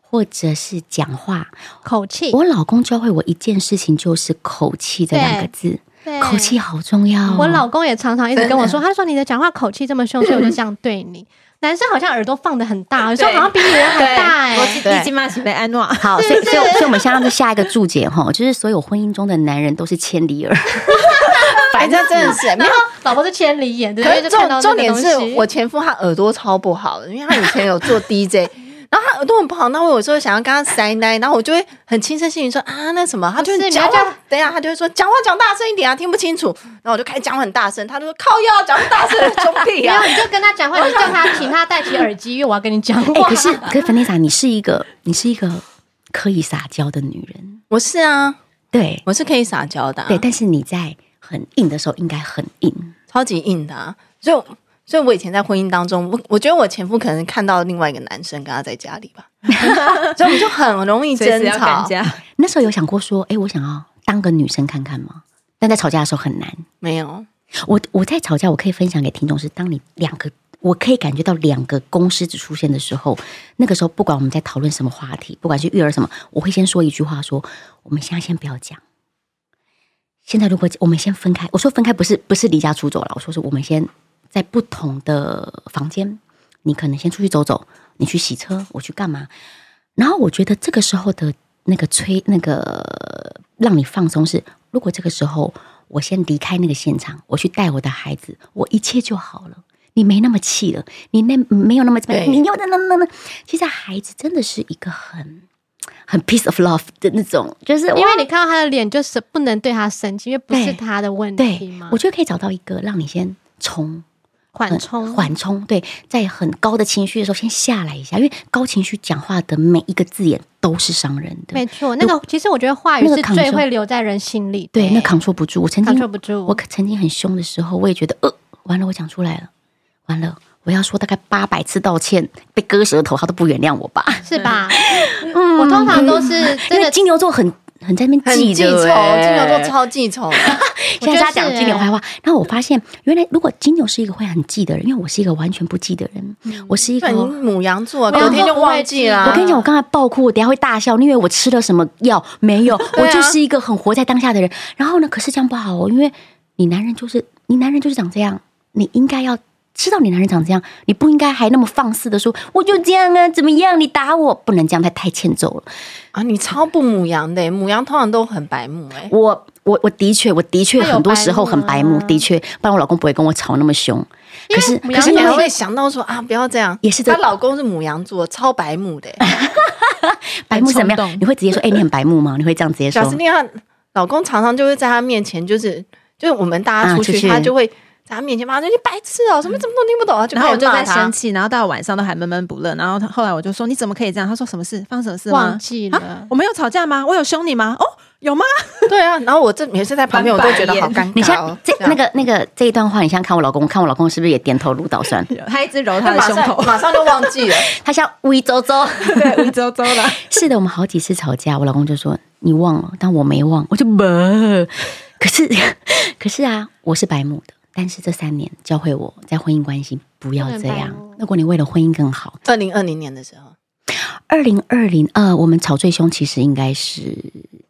或者是讲话口气。我老公教会我一件事情，就是口气这两个字，口气好重要。我老公也常常一直跟我说，他说你的讲话口气这么凶，所以我就这样对你。男生好像耳朵放的很大，有时候好像比女人还大哎、欸。我已经骂起被安诺。好，所以所以所以我们现在下一个注解哈，就是所有婚姻中的男人都是千里耳。反正真的是，没有老婆是千里眼，对不对？重重点是我前夫他耳朵超不好的，因为他以前有做 DJ，然后他耳朵很不好，那我有时候想要跟他塞奶，然后我就会很轻声细语说啊，那什么，他就是讲话，等一下他就会说讲话讲大声一点啊，听不清楚，然后我就开始讲很大声，他就说靠腰讲大声，兄弟啊，然后你就跟他讲话，你就叫他请他戴起耳机，因为我要跟你讲话。可是可是 Vanessa，你是一个你是一个可以撒娇的女人，我是啊，对，我是可以撒娇的、啊，对，但是你在很硬的时候应该很硬，超级硬的、啊，所以。所以，我以前在婚姻当中，我我觉得我前夫可能看到另外一个男生跟他在家里吧，所以我们就很容易争吵。那时候有想过说，哎、欸，我想要当个女生看看吗？但在吵架的时候很难。没有，我我在吵架，我可以分享给听众是，当你两个，我可以感觉到两个公狮子出现的时候，那个时候不管我们在讨论什么话题，不管是育儿什么，我会先说一句话说，说我们现在先不要讲。现在如果我们先分开，我说分开不是不是离家出走了，我说是我们先。在不同的房间，你可能先出去走走，你去洗车，我去干嘛？然后我觉得这个时候的那个催，那个让你放松是，如果这个时候我先离开那个现场，我去带我的孩子，我一切就好了。你没那么气了，你那没有那么怎么，你又那那那那，其实孩子真的是一个很很 peace of love 的那种，就是因为你看到他的脸，就是不能对他生气，因为不是他的问题嘛。我觉得可以找到一个让你先冲。缓冲，缓冲，对，在很高的情绪的时候，先下来一下，因为高情绪讲话的每一个字眼都是伤人的。没错，那个其实我觉得话语是最会留在人心里。对，那扛 o 不住。我曾经扛不住，我曾经很凶的时候，我也觉得，呃，完了，我讲出来了，完了，我要说大概八百次道歉，被割舌头，他都不原谅我吧？是吧？嗯，我通常都是因为金牛座很。很在那边记记仇，金牛座超记仇。现在他讲金牛坏话，然后我发现，原来如果金牛是一个会很记的人，因为我是一个完全不记的人，嗯、我是一个母羊座，隔天就忘记了。我跟你讲，我刚才爆哭，我等下会大笑，你以为我吃了什么药？没有，我就是一个很活在当下的人。然后呢，可是这样不好哦，因为你男人就是你男人就是长这样，你应该要。知道你男人长这样，你不应该还那么放肆的说，我就这样啊，怎么样？你打我不能这样，太太欠揍了啊！你超不母羊的，母羊通常都很白目哎。我我我的确，我的确很多时候很白目，的确，不然我老公不会跟我吵那么凶。可是可是你还会想到说啊，不要这样。也是她老公是母羊座，超白目的。白目怎么样？你会直接说，哎，你很白目吗？你会这样直接说？小师弟，她老公常常就会在她面前，就是就是我们大家出去，他就会。在他面前骂说：“你白痴哦，什么怎么都听不懂啊！”然后我就在生气，然后到晚上都还闷闷不乐。然后他后来我就说：“你怎么可以这样？”他说：“什么事？发生什么事吗？忘记了、啊？我没有吵架吗？我有凶你吗？哦，有吗？对啊。然后我这每次在旁边，我都觉得好尴尬。你像这那个那个这一段话，你像看我老公，看我老公是不是也点头如捣蒜？他一直揉他的胸口，马上就忘记了。他像微周周，对，微周周的。是的，我们好几次吵架，我老公就说你忘了，但我没忘，我就不。可是可是啊，我是白目的。但是这三年教会我在婚姻关系不要这样。如果你为了婚姻更好，二零二零年的时候，二零二零呃我们吵最凶，其实应该是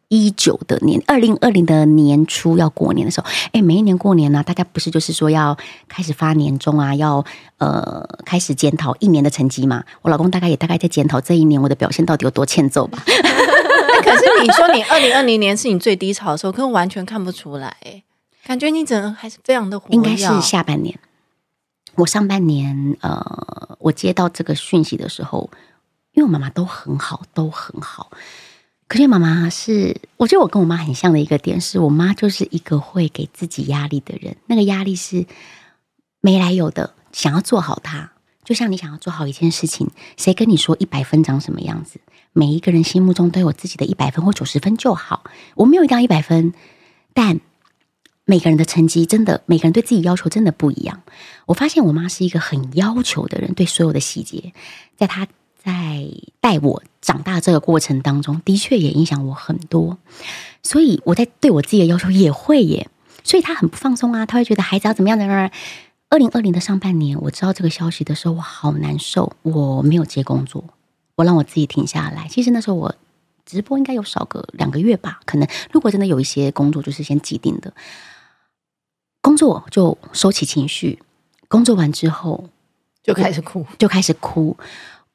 一九的年，二零二零的年初要过年的时候。哎，每一年过年呢、啊，大家不是就是说要开始发年终啊，要呃开始检讨一年的成绩嘛？我老公大概也大概在检讨这一年我的表现到底有多欠揍吧。可是你说你二零二零年是你最低潮的时候，可是完全看不出来。感觉你整个还是非常的活跃。应该是下半年。我上半年，呃，我接到这个讯息的时候，因为我妈妈都很好，都很好。可是妈妈是，我觉得我跟我妈很像的一个点是，我妈就是一个会给自己压力的人。那个压力是没来由的，想要做好它。就像你想要做好一件事情，谁跟你说一百分长什么样子？每一个人心目中都有自己的一百分或九十分就好。我没有一定要一百分，但。每个人的成绩真的，每个人对自己要求真的不一样。我发现我妈是一个很要求的人，对所有的细节，在她在带我长大这个过程当中，的确也影响我很多。所以我在对我自己的要求也会耶，所以她很不放松啊，她会觉得孩子要怎么样怎么样。二零二零的上半年，我知道这个消息的时候，我好难受，我没有接工作，我让我自己停下来。其实那时候我直播应该有少个两个月吧，可能如果真的有一些工作，就是先既定的。工作就收起情绪，工作完之后就开始哭，就开始哭。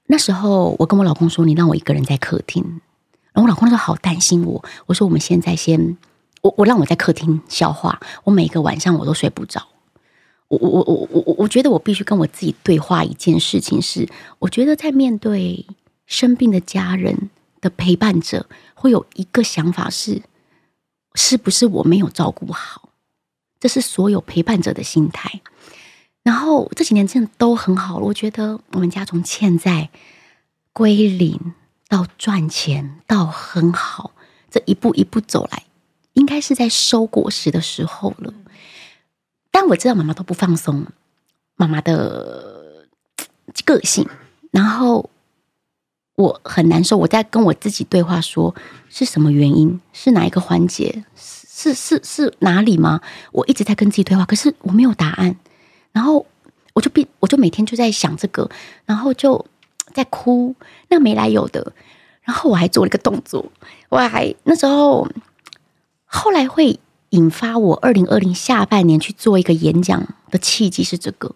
那时候我跟我老公说：“你让我一个人在客厅。”然后我老公那时候好担心我。我说：“我们现在先，我我让我在客厅消化。我每个晚上我都睡不着。我我我我我我觉得我必须跟我自己对话一件事情是：我觉得在面对生病的家人的陪伴者，会有一个想法是：是不是我没有照顾好？这是所有陪伴者的心态。然后这几年真的都很好了，我觉得我们家从欠债归零到赚钱到很好，这一步一步走来，应该是在收果实的时候了。但我知道妈妈都不放松，妈妈的个性，然后我很难受。我在跟我自己对话说，说是什么原因？是哪一个环节？是是是哪里吗？我一直在跟自己对话，可是我没有答案。然后我就变，我就每天就在想这个，然后就在哭，那没来由的。然后我还做了一个动作，我还那时候后来会引发我二零二零下半年去做一个演讲的契机是这个。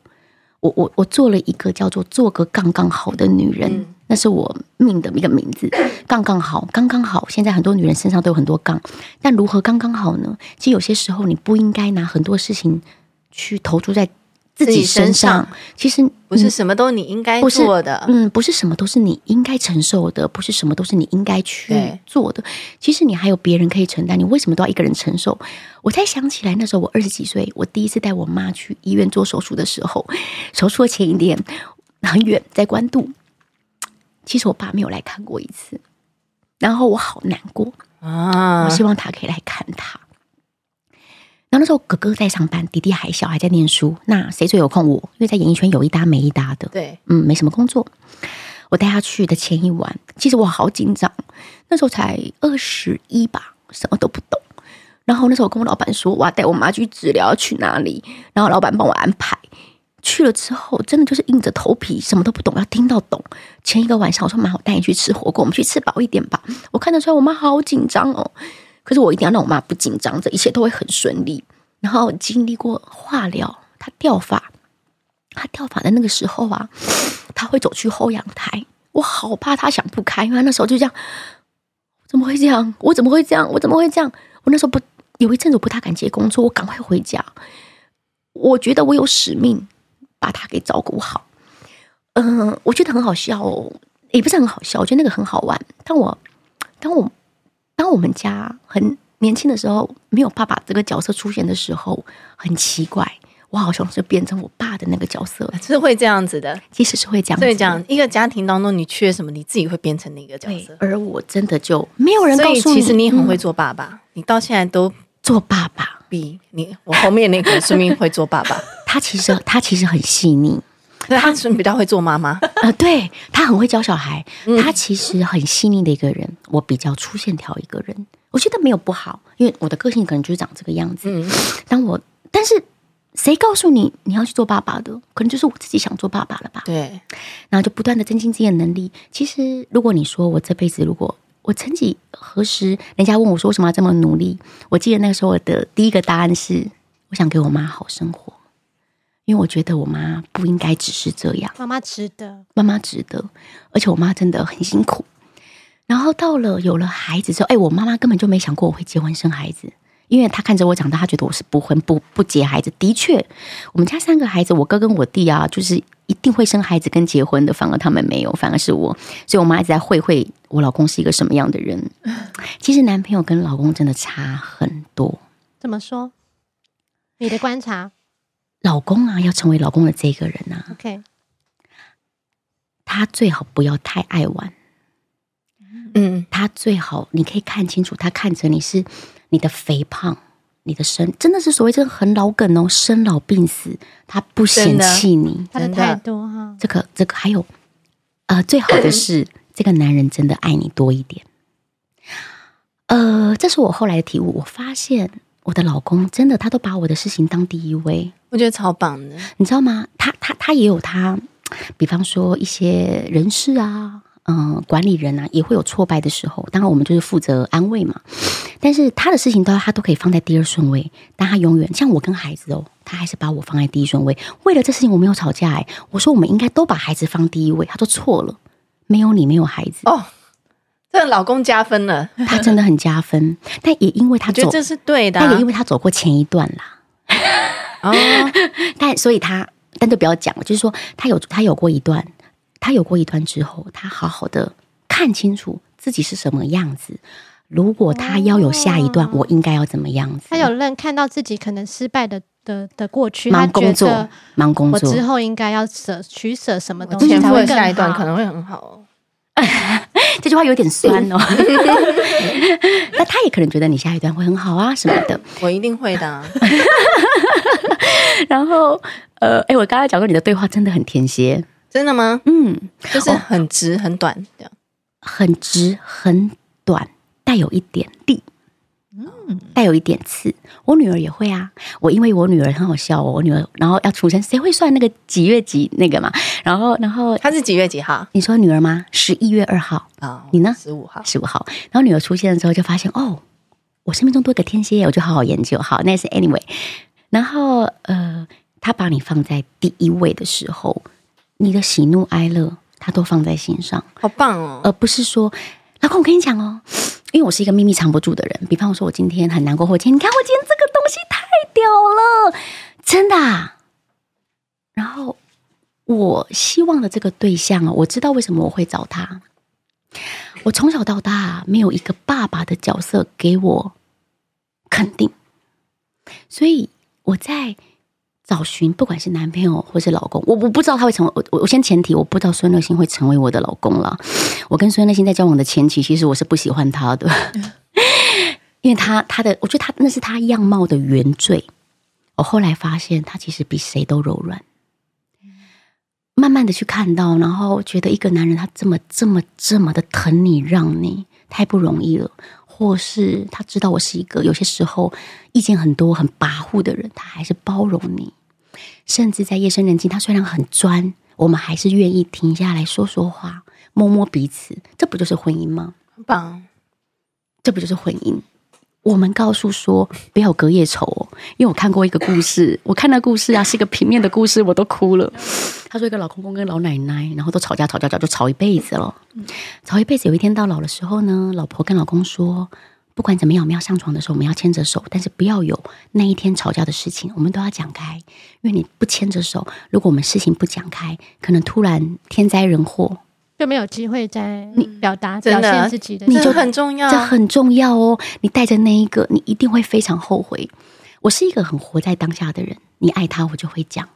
我我我做了一个叫做“做个刚刚好的女人”，那是我命的一个名字，“刚刚好，刚刚好”。现在很多女人身上都有很多杠，但如何刚刚好呢？其实有些时候你不应该拿很多事情去投注在。自己身上，其实不是什么都你应该做的，嗯，不是什么都是你应该承受的，不是什么都是你应该去做的。其实你还有别人可以承担，你为什么都要一个人承受？我才想起来，那时候我二十几岁，我第一次带我妈去医院做手术的时候，手术的前一天很远，在关渡。其实我爸没有来看过一次，然后我好难过啊！我希望他可以来看他。然后那时候哥哥在上班，弟弟还小，还在念书。那谁最有空？我，因为在演艺圈有一搭没一搭的。对，嗯，没什么工作。我带他去的前一晚，其实我好紧张。那时候才二十一吧，什么都不懂。然后那时候我跟我老板说，我要带我妈去治疗，去哪里？然后老板帮我安排。去了之后，真的就是硬着头皮，什么都不懂，要听到懂。前一个晚上，我说妈，我带你去吃火锅，我们去吃饱一点吧。我看得出来，我妈好紧张哦。可是我一定要让我妈不紧张，这一切都会很顺利。然后经历过化疗，她掉发，她掉发的那个时候啊，她会走去后阳台，我好怕她想不开，因为那时候就这样，怎么会这样？我怎么会这样？我怎么会这样？我那时候不有一阵子不太敢接工作，我赶快回家。我觉得我有使命把他给照顾好。嗯、呃，我觉得很好笑哦，也不是很好笑，我觉得那个很好玩。当我当我。当我们家很年轻的时候，没有爸爸这个角色出现的时候，很奇怪，我好像是变成我爸的那个角色，是会这样子的，其实是会这样子。所以讲一个家庭当中，你缺什么，你自己会变成那个角色。而我真的就没有人告诉你，其实你很会做爸爸，嗯、你到现在都做爸爸，比你我后面那个说明会做爸爸。他其实他其实很细腻。他是比较会做妈妈，呃，对，他很会教小孩。他其实很细腻的一个人，我比较粗线条一个人，我觉得没有不好，因为我的个性可能就是长这个样子。嗯，当我，但是谁告诉你你要去做爸爸的？可能就是我自己想做爸爸了吧？对，然后就不断的增进自己的能力。其实，如果你说我这辈子，如果我曾几何时，人家问我说为什么要这么努力，我记得那个时候我的第一个答案是，我想给我妈好生活。因为我觉得我妈不应该只是这样，妈妈值得，妈妈值得，而且我妈真的很辛苦。然后到了有了孩子之后，哎，我妈妈根本就没想过我会结婚生孩子，因为她看着我长大，她觉得我是不婚不不结孩子。的确，我们家三个孩子，我哥跟我弟啊，就是一定会生孩子跟结婚的，反而他们没有，反而是我。所以我妈一直在会会我老公是一个什么样的人。其实男朋友跟老公真的差很多。怎么说？你的观察？老公啊，要成为老公的这个人啊，OK，他最好不要太爱玩，嗯，他最好你可以看清楚，他看着你是你的肥胖，你的身，真的是所谓这个很老梗哦，生老病死，他不嫌弃你，他的太多哈，这个这个还有，呃，最好的是这个男人真的爱你多一点，呃，这是我后来的体悟，我发现。我的老公真的，他都把我的事情当第一位，我觉得超棒的。你知道吗？他他他也有他，比方说一些人事啊，嗯、呃，管理人啊，也会有挫败的时候。当然，我们就是负责安慰嘛。但是他的事情都他都可以放在第二顺位，但他永远像我跟孩子哦，他还是把我放在第一顺位。为了这事情，我没有吵架哎，我说我们应该都把孩子放第一位，他说错了，没有你，没有孩子哦。这老公加分了，他真的很加分，但也因为他走，觉得这是对的、啊，但也因为他走过前一段啦。哦，但所以他，但就不要讲了，就是说他有他有过一段，他有过一段之后，他好好的看清楚自己是什么样子。如果他要有下一段，哦、我应该要怎么样子？他有认看到自己可能失败的的的过去，忙工作，忙工作，我之后应该要舍取舍什么东西才会下一段可能会很好哦。这句话有点酸哦。那他也可能觉得你下一段会很好啊什么的。我一定会的、啊。然后呃，哎，我刚才讲过你的对话真的很天蝎，真的吗？嗯，就是很直很短这样，很直很短。带有一点利，嗯，带有一点刺。我女儿也会啊。我因为我女儿很好笑哦，我女儿然后要出生，谁会算那个几月几那个嘛？然后，然后她是几月几号？你说女儿吗？十一月二号啊。哦、你呢？十五号。十五号。然后女儿出现的时候，就发现哦，我生命中多一个天蝎，我就好好研究。好，那是 anyway。然后呃，他把你放在第一位的时候，你的喜怒哀乐，他都放在心上，好棒哦。而不是说，老公，我跟你讲哦。因为我是一个秘密藏不住的人，比方说，我今天很难过，或今天你看我今天这个东西太屌了，真的啊。然后我希望的这个对象啊，我知道为什么我会找他。我从小到大没有一个爸爸的角色给我肯定，所以我在。找寻不管是男朋友或是老公，我我不知道他会成为我我先前提我不知道孙乐欣会成为我的老公了。我跟孙乐欣在交往的前期，其实我是不喜欢他的，因为他他的我觉得他那是他样貌的原罪。我后来发现他其实比谁都柔软。慢慢的去看到，然后觉得一个男人他这么这么这么的疼你让你太不容易了。或是他知道我是一个有些时候意见很多、很跋扈的人，他还是包容你。甚至在夜深人静，他虽然很专，我们还是愿意停下来说说话、摸摸彼此。这不就是婚姻吗？很棒，这不就是婚姻？我们告诉说不要隔夜仇，因为我看过一个故事，我看那故事啊是一个平面的故事，我都哭了。他说一个老公公跟老奶奶，然后都吵架吵架吵，就吵一辈子了。吵一辈子，有一天到老的时候呢，老婆跟老公说，不管怎么样，我们要上床的时候，我们要牵着手，但是不要有那一天吵架的事情，我们都要讲开。因为你不牵着手，如果我们事情不讲开，可能突然天灾人祸。就没有机会在你表达、表现自己的，你就很重要，这很重要哦。你带着那一个，你一定会非常后悔。我是一个很活在当下的人，你爱他，我就会讲。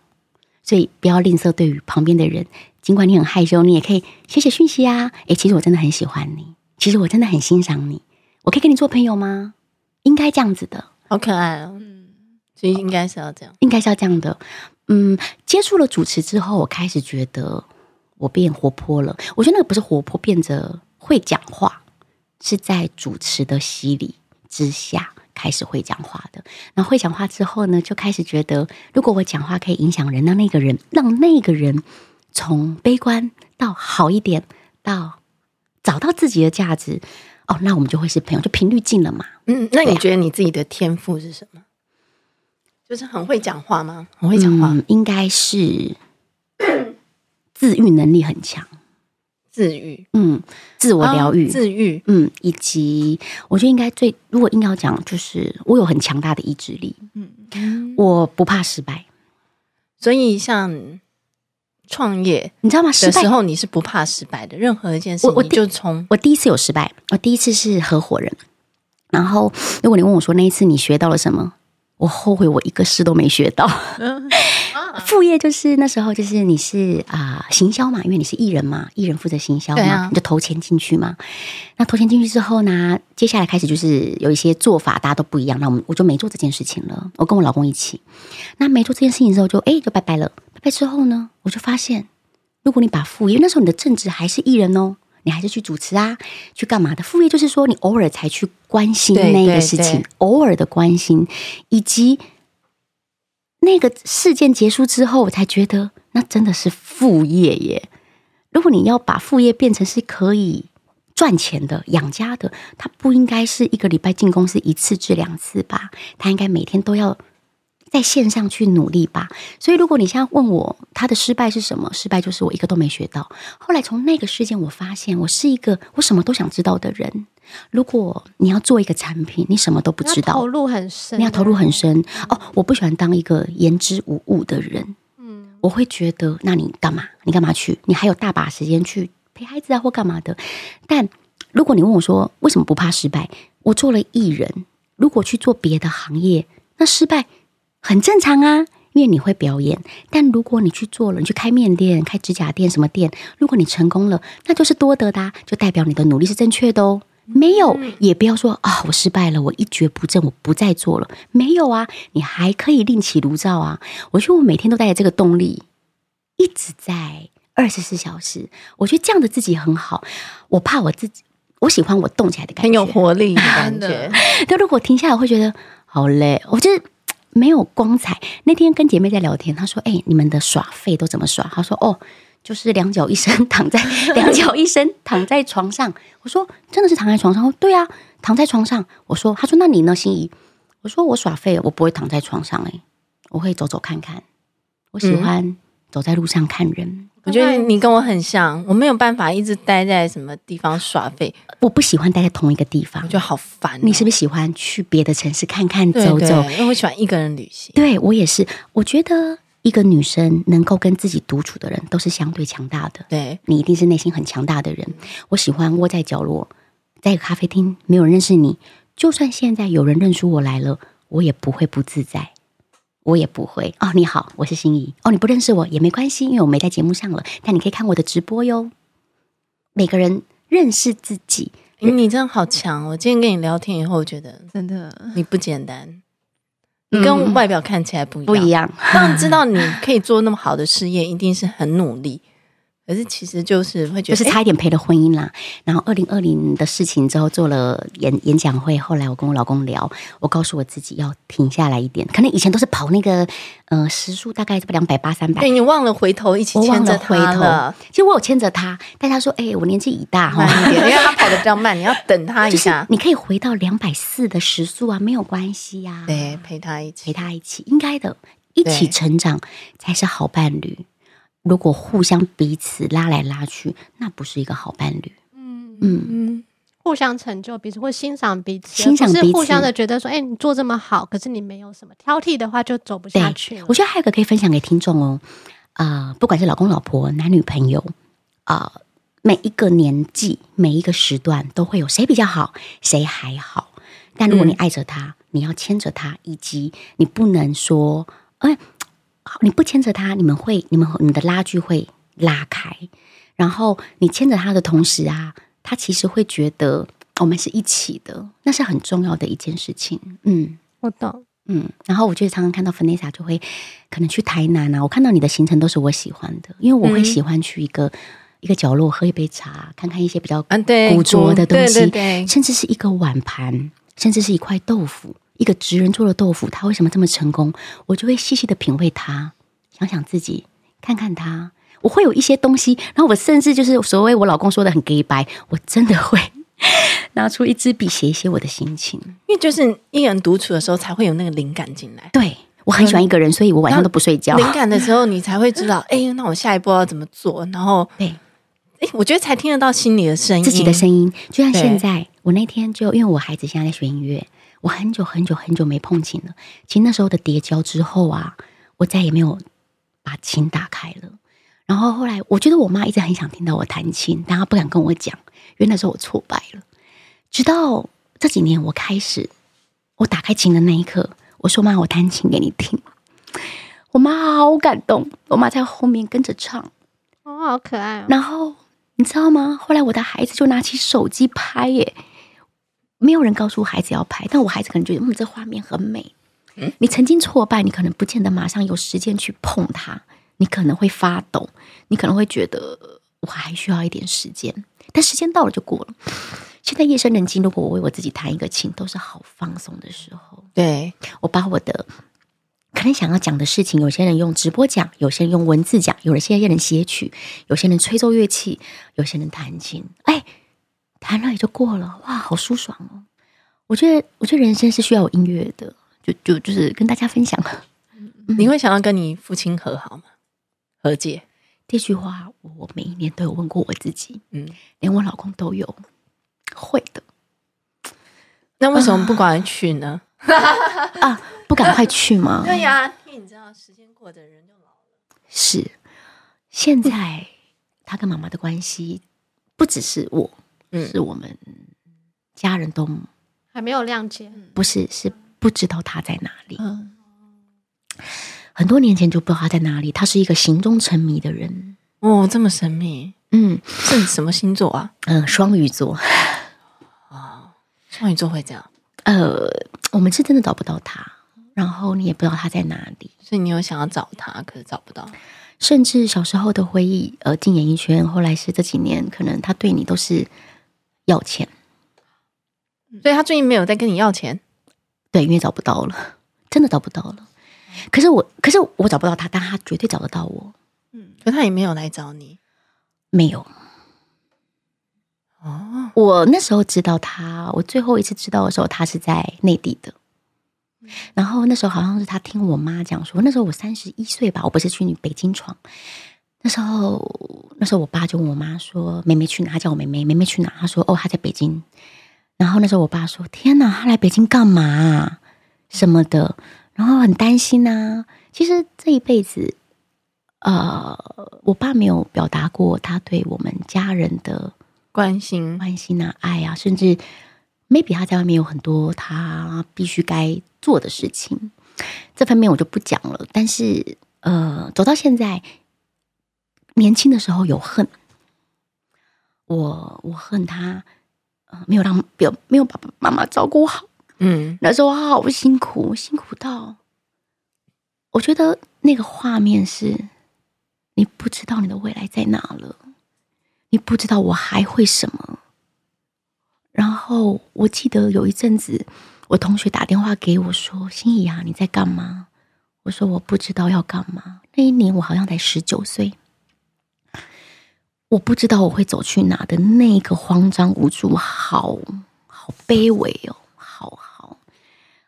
所以不要吝啬对于旁边的人，尽管你很害羞，你也可以写写讯息啊。诶，其实我真的很喜欢你，其实我真的很欣赏你，我可以跟你做朋友吗？应该这样子的，好可爱哦。嗯，所以应该是要这样，应该是要这样的。嗯，接触了主持之后，我开始觉得。我变活泼了，我觉得那个不是活泼，变得会讲话，是在主持的洗礼之下开始会讲话的。然后会讲话之后呢，就开始觉得，如果我讲话可以影响人，让那个人，让那个人从悲观到好一点，到找到自己的价值，哦，那我们就会是朋友，就频率近了嘛。嗯，那你觉得你自己的天赋是什么？就是很会讲话吗？很会讲话，嗯，应该是。自愈能力很强，自愈，嗯，自我疗愈，哦、自愈，嗯，以及我觉得应该最，如果硬要讲，就是我有很强大的意志力，嗯，我不怕失败，所以像创业，你知道吗？的时候你是不怕失败的，任何一件事，我就从。我第一次有失败，我第一次是合伙人，然后如果你问我说那一次你学到了什么，我后悔我一个事都没学到。副业就是那时候，就是你是啊、呃、行销嘛，因为你是艺人嘛，艺人负责行销嘛，啊、你就投钱进去嘛。那投钱进去之后呢，接下来开始就是有一些做法，大家都不一样。那我们我就没做这件事情了，我跟我老公一起。那没做这件事情之后就，就哎就拜拜了。拜拜之后呢，我就发现，如果你把副业那时候你的正职还是艺人哦，你还是去主持啊，去干嘛的？副业就是说你偶尔才去关心那个事情，对对对偶尔的关心，以及。那个事件结束之后，我才觉得那真的是副业耶。如果你要把副业变成是可以赚钱的、养家的，他不应该是一个礼拜进公司一次至两次吧？他应该每天都要。在线上去努力吧。所以，如果你现在问我他的失败是什么？失败就是我一个都没学到。后来从那个事件，我发现我是一个我什么都想知道的人。如果你要做一个产品，你什么都不知道，投入很深，你要投入很深哦。我不喜欢当一个言之无物的人。嗯，我会觉得，那你干嘛？你干嘛去？你还有大把时间去陪孩子啊或干嘛的。但如果你问我说为什么不怕失败，我做了艺人，如果去做别的行业，那失败很正常啊，因为你会表演。但如果你去做了，你去开面店、开指甲店什么店，如果你成功了，那就是多得的啊，就代表你的努力是正确的哦。没有，也不要说啊，我失败了，我一蹶不振，我不再做了。没有啊，你还可以另起炉灶啊。我觉得我每天都带着这个动力，一直在二十四小时。我觉得这样的自己很好。我怕我自己，我喜欢我动起来的感觉，很有活力的感觉。但如果停下来，我会觉得好累。我觉得没有光彩。那天跟姐妹在聊天，她说：“哎，你们的耍废都怎么耍？”她说：“哦。”就是两脚一伸躺在 两脚一伸躺在床上，我说真的是躺在床上，对啊，躺在床上。我说，她说那你呢，心怡？我说我耍废，我不会躺在床上，哎，我会走走看看。我喜欢走在路上看人。嗯、我觉得你跟我很像，我没有办法一直待在什么地方耍废，我不喜欢待在同一个地方，我觉得好烦、哦。你是不是喜欢去别的城市看看走走？因为我喜欢一个人旅行。对，我也是，我觉得。一个女生能够跟自己独处的人，都是相对强大的。对，你一定是内心很强大的人。我喜欢窝在角落，在一个咖啡厅，没有人认识你。就算现在有人认出我来了，我也不会不自在，我也不会。哦，你好，我是心怡。哦，你不认识我也没关系，因为我没在节目上了。但你可以看我的直播哟。每个人认识自己，你真的好强。我今天跟你聊天以后，我觉得真的你不简单。你跟外表看起来不一样，不一样。当知道你可以做那么好的事业，一定是很努力。可是其实就是会觉得，就是差一点赔了婚姻啦。然后二零二零的事情之后做了演演讲会，后来我跟我老公聊，我告诉我自己要停下来一点。可能以前都是跑那个呃时速大概两百八三百，对，你忘了回头一起牵着他了。回头其实我有牵着他，但他说：“哎、欸，我年纪已大，慢一点，因为他跑的比较慢，你要等他一下。就是、你可以回到两百四的时速啊，没有关系呀、啊。对，陪他一起，陪他一起，应该的，一起成长才是好伴侣。”如果互相彼此拉来拉去，那不是一个好伴侣。嗯嗯嗯，互相成就彼此，或欣赏彼此，欣赏彼此，是互相的觉得说，哎、欸，你做这么好，可是你没有什么挑剔的话，就走不下去。我觉得还有一个可以分享给听众哦，啊、呃，不管是老公老婆、男女朋友啊、呃，每一个年纪、每一个时段都会有谁比较好，谁还好。但如果你爱着他，嗯、你要牵着他，以及你不能说，哎、欸。你不牵着他，你们会，你们你的拉锯会拉开。然后你牵着他的同时啊，他其实会觉得我们是一起的，那是很重要的一件事情。嗯，我懂。嗯，然后我就常常看到 Vanessa 就会可能去台南啊，我看到你的行程都是我喜欢的，因为我会喜欢去一个、嗯、一个角落喝一杯茶，看看一些比较古拙的东西，对对对，甚至是一个碗盘，甚至是一块豆腐。一个职人做的豆腐，他为什么这么成功？我就会细细的品味他，想想自己，看看他，我会有一些东西。然后我甚至就是所谓我老公说的很 gay 白，我真的会 拿出一支笔写一写我的心情。因为就是一人独处的时候，才会有那个灵感进来。对，我很喜欢一个人，所以我晚上都不睡觉。灵感的时候，你才会知道，哎，那我下一步要怎么做？然后，对，哎，我觉得才听得到心里的声音，自己的声音。就像现在，我那天就因为我孩子现在在学音乐。我很久很久很久没碰琴了。其实那时候的跌跤之后啊，我再也没有把琴打开了。然后后来，我觉得我妈一直很想听到我弹琴，但她不敢跟我讲，因为那时候我挫败了。直到这几年，我开始，我打开琴的那一刻，我说：“妈，我弹琴给你听。”我妈好感动，我妈在后面跟着唱，哦，好可爱哦。然后你知道吗？后来我的孩子就拿起手机拍耶。没有人告诉孩子要拍，但我孩子可能觉得，嗯，这画面很美。嗯，你曾经挫败，你可能不见得马上有时间去碰它，你可能会发抖，你可能会觉得我还需要一点时间，但时间到了就过了。现在夜深人静，如果我为我自己弹一个琴，都是好放松的时候。对，我把我的可能想要讲的事情，有些人用直播讲，有些人用文字讲，有些人写曲，有些人吹奏乐器，有些人弹琴。哎。弹了也就过了，哇，好舒爽哦！我觉得，我觉得人生是需要有音乐的，就就就是跟大家分享。嗯，你会想要跟你父亲和好吗？和解这句话，我每一年都有问过我自己，嗯，连我老公都有会的。那为什么不赶快去呢？啊，不赶快去吗？对呀，因为你知道，时间过的人就老了。是，现在他跟妈妈的关系。不只是我，嗯是我们家人都还没有谅解，不是是不知道他在哪里。嗯，很多年前就不知道他在哪里，他是一个行踪沉迷的人。哦，这么神秘，嗯是什么星座啊？嗯、呃，双鱼座。双鱼座会这样，呃，我们是真的找不到他，然后你也不知道他在哪里，所以你有想要找他，可是找不到。甚至小时候的回忆，呃，进演艺圈，后来是这几年，可能他对你都是要钱，所以他最近没有在跟你要钱。对，因为找不到了，真的找不到了。可是我，可是我找不到他，但他绝对找得到我。嗯，可他也没有来找你。没有，哦，我那时候知道他，我最后一次知道的时候，他是在内地的。然后那时候好像是他听我妈讲说，那时候我三十一岁吧，我不是去北京闯。那时候，那时候我爸就问我妈说：“妹妹去哪？”他叫我妹妹，妹妹去哪？她说：“哦，他在北京。”然后那时候我爸说：“天哪，他来北京干嘛啊？什么的？”然后很担心呐。其实这一辈子，呃，我爸没有表达过他对我们家人的关心，关心啊、爱啊，甚至 maybe 他在外面有很多他必须该做的事情，这方面我就不讲了。但是，呃，走到现在，年轻的时候有恨，我我恨他，呃，没有让没有没有把爸爸妈妈照顾好。嗯，那时候好辛苦，辛苦到我觉得那个画面是，你不知道你的未来在哪了，你不知道我还会什么。然后我记得有一阵子，我同学打电话给我说：“心怡啊，你在干嘛？”我说：“我不知道要干嘛。”那一年我好像才十九岁，我不知道我会走去哪的那个慌张无助，好好卑微哦。好好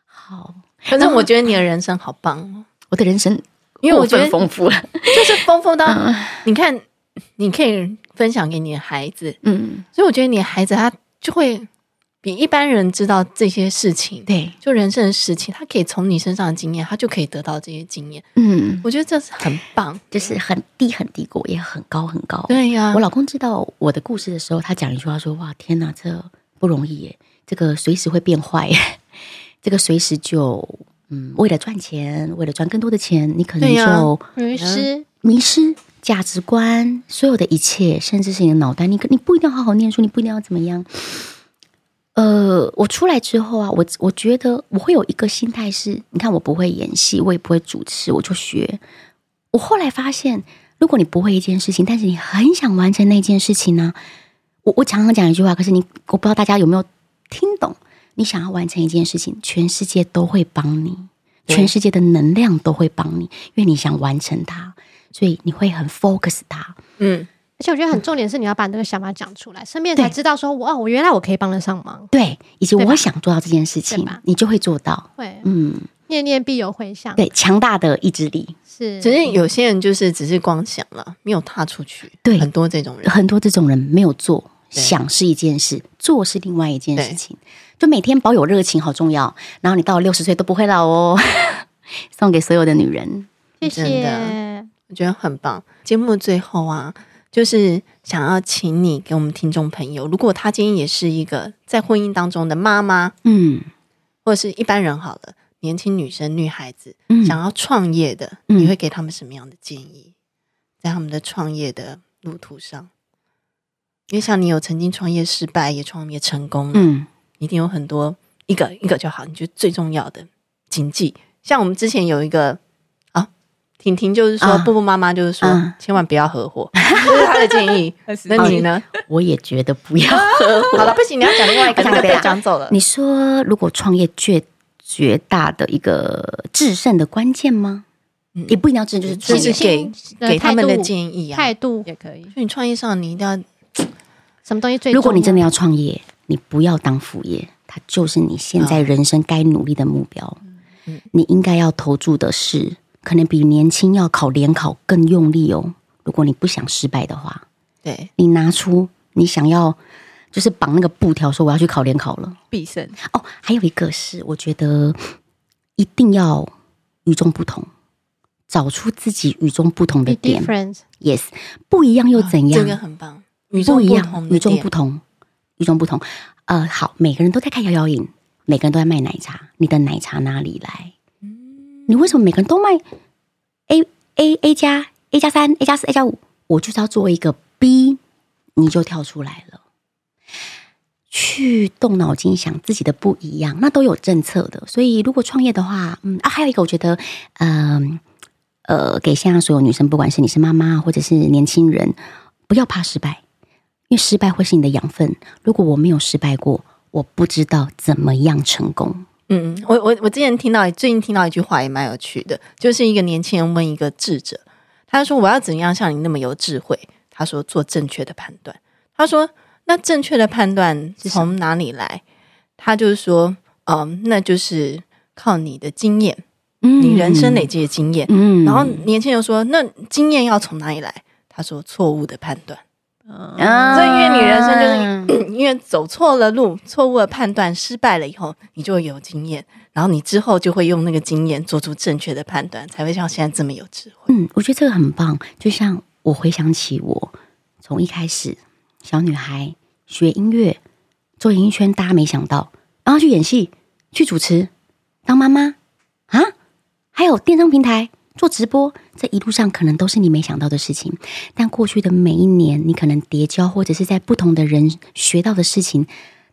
好，反正我觉得你的人生好棒哦。我的人生，因为我觉得丰富了，就是丰富到、嗯、你看，你可以分享给你的孩子，嗯，所以我觉得你的孩子他就会比一般人知道这些事情，对，就人生的事情，他可以从你身上的经验，他就可以得到这些经验，嗯，我觉得这是很棒，就是很低很低谷，也很高很高，对呀、啊。我老公知道我的故事的时候，他讲一句话说：“哇，天哪，这不容易耶，这个随时会变坏。”这个随时就，嗯，为了赚钱，为了赚更多的钱，你可能就迷失、迷失价值观，所有的一切，甚至是你的脑袋，你你不一定要好好念书，你不一定要怎么样。呃，我出来之后啊，我我觉得我会有一个心态是，你看我不会演戏，我也不会主持，我就学。我后来发现，如果你不会一件事情，但是你很想完成那件事情呢，我我常常讲一句话，可是你我不知道大家有没有听懂。你想要完成一件事情，全世界都会帮你，全世界的能量都会帮你，因为你想完成它，所以你会很 focus 它。嗯，而且我觉得很重点是你要把那个想法讲出来，身边才知道说，哇，我原来我可以帮得上忙。对，以及我想做到这件事情，你就会做到。会，嗯，念念必有回响。对，强大的意志力是。只是有些人就是只是光想了，没有踏出去。对，很多这种人，很多这种人没有做，想是一件事，做是另外一件事情。就每天保有热情好重要，然后你到了六十岁都不会老哦。送给所有的女人，谢谢，我觉得很棒。节目最后啊，就是想要请你给我们听众朋友，如果他今天也是一个在婚姻当中的妈妈，嗯，或者是一般人好了，年轻女生、女孩子，嗯，想要创业的，你会给他们什么样的建议，在他们的创业的路途上？因为像你有曾经创业失败，也创业成功了，嗯。一定有很多一个一个就好，你觉得最重要的谨记。像我们之前有一个啊，婷婷就是说，布布妈妈就是说，啊、千万不要合伙，这是她的建议。那你呢？我也觉得不要合伙。好了，不行，你要讲另外一个，被讲走了。你说，如果创业绝绝大的一个制胜的关键吗？嗯、也不一定要制胜，就是就是给给他们的建议啊，态度也可以。所以你创业上，你一定要 什么东西最？如果你真的要创业。你不要当副业，它就是你现在人生该努力的目标。嗯，你应该要投注的是，可能比年轻要考联考更用力哦。如果你不想失败的话，对，你拿出你想要，就是绑那个布条，说我要去考联考了，必胜哦。还有一个是，我觉得一定要与众不同，找出自己与众不同的点。Yes，不一样又怎样？这个很棒。与众不一样，不同的与众不同，与众不同。呃，好，每个人都在看摇摇饮，每个人都在卖奶茶，你的奶茶哪里来？你为什么每个人都卖 A A A 加 A 加三 A 加四 A 加五？我就是要做一个 B，你就跳出来了。去动脑筋想自己的不一样，那都有政策的。所以如果创业的话，嗯啊，还有一个我觉得，嗯呃，呃，给现在所有女生，不管是你是妈妈或者是年轻人，不要怕失败，因为失败会是你的养分。如果我没有失败过，我不知道怎么样成功。嗯，我我我之前听到，最近听到一句话也蛮有趣的，就是一个年轻人问一个智者，他说：“我要怎样像你那么有智慧？”他说：“做正确的判断。”他说。那正确的判断从哪里来？他就是说，嗯，那就是靠你的经验，嗯，你人生累积的经验。嗯，然后年轻人说，那经验要从哪里来？他说，错误的判断。嗯，所以因为你人生就是 因为走错了路，错误的判断失败了以后，你就会有经验，然后你之后就会用那个经验做出正确的判断，才会像现在这么有智慧。嗯，我觉得这个很棒。就像我回想起我从一开始。小女孩学音乐，做演艺圈，大家没想到，然后去演戏、去主持、当妈妈啊，还有电商平台做直播，这一路上可能都是你没想到的事情。但过去的每一年，你可能叠交，或者是在不同的人学到的事情，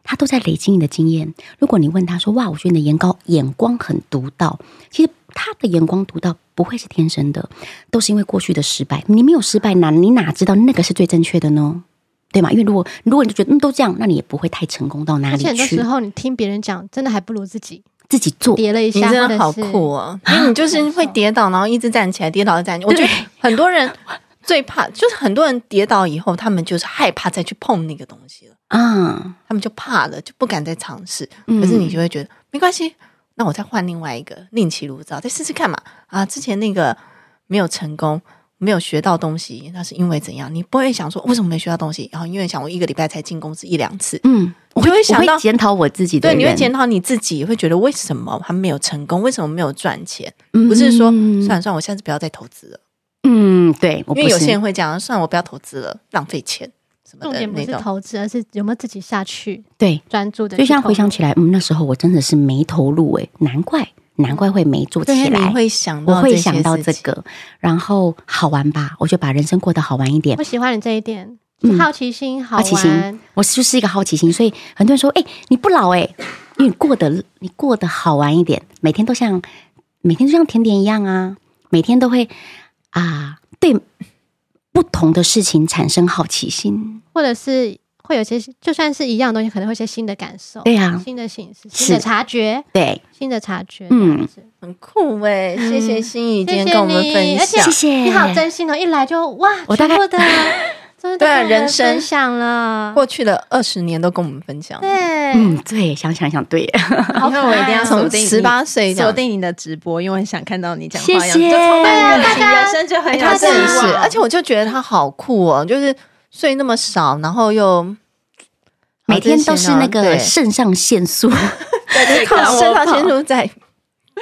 他都在累积你的经验。如果你问他说：“哇，我觉得你的眼高眼光很独到。”其实他的眼光独到不会是天生的，都是因为过去的失败。你没有失败，哪你哪知道那个是最正确的呢？对吗？因为如果如果你就觉得嗯都这样，那你也不会太成功到哪里去。而且很多时候你听别人讲，真的还不如自己自己做。跌了一下，你真的好酷哦！因为你就是会跌倒，然后一直站起来，跌倒再站起来。我觉得很多人 最怕就是很多人跌倒以后，他们就是害怕再去碰那个东西了啊，他们就怕了，就不敢再尝试。可是你就会觉得没关系，那我再换另外一个，另起炉灶，再试试看嘛。啊，之前那个没有成功。没有学到东西，那是因为怎样？你不会想说为什么没学到东西？然后因为想我一个礼拜才进公司一两次，嗯，我就会想到检讨我自己的。对，你会检讨你自己，会觉得为什么还没有成功？为什么没有赚钱？不是说算了算了，我下次不要再投资了。嗯，对，因为有些人会讲，算了，我不要投资了，浪费钱。重点不是投资，而是有没有自己下去对专注的。就像回想起来，嗯，那时候我真的是没投入，诶，难怪。难怪会没做起来，会想到我会想到这个，然后好玩吧，我就把人生过得好玩一点。我喜欢你这一点，好奇心，好奇心，我就是一个好奇心，所以很多人说，哎，你不老哎，因为你过得你过得好玩一点，每天都像每天就像甜点一样啊，每天都会啊，对不同的事情产生好奇心，或者是。会有些就算是一样东西，可能会有些新的感受，对呀，新的形式，新的察觉，对，新的察觉，嗯，很酷哎，谢谢心怡今天跟我们分享，谢谢，你好真心哦，一来就哇，我大概的，对人生分享了过去的二十年都跟我们分享，对，嗯，对，想想想，对，以后我一定要锁定十八岁锁定你的直播，因为想看到你讲话，谢谢，就充满热情，人生就很有希望，而且我就觉得他好酷哦，就是睡那么少，然后又。每天都是那个肾上腺素，肾上腺素在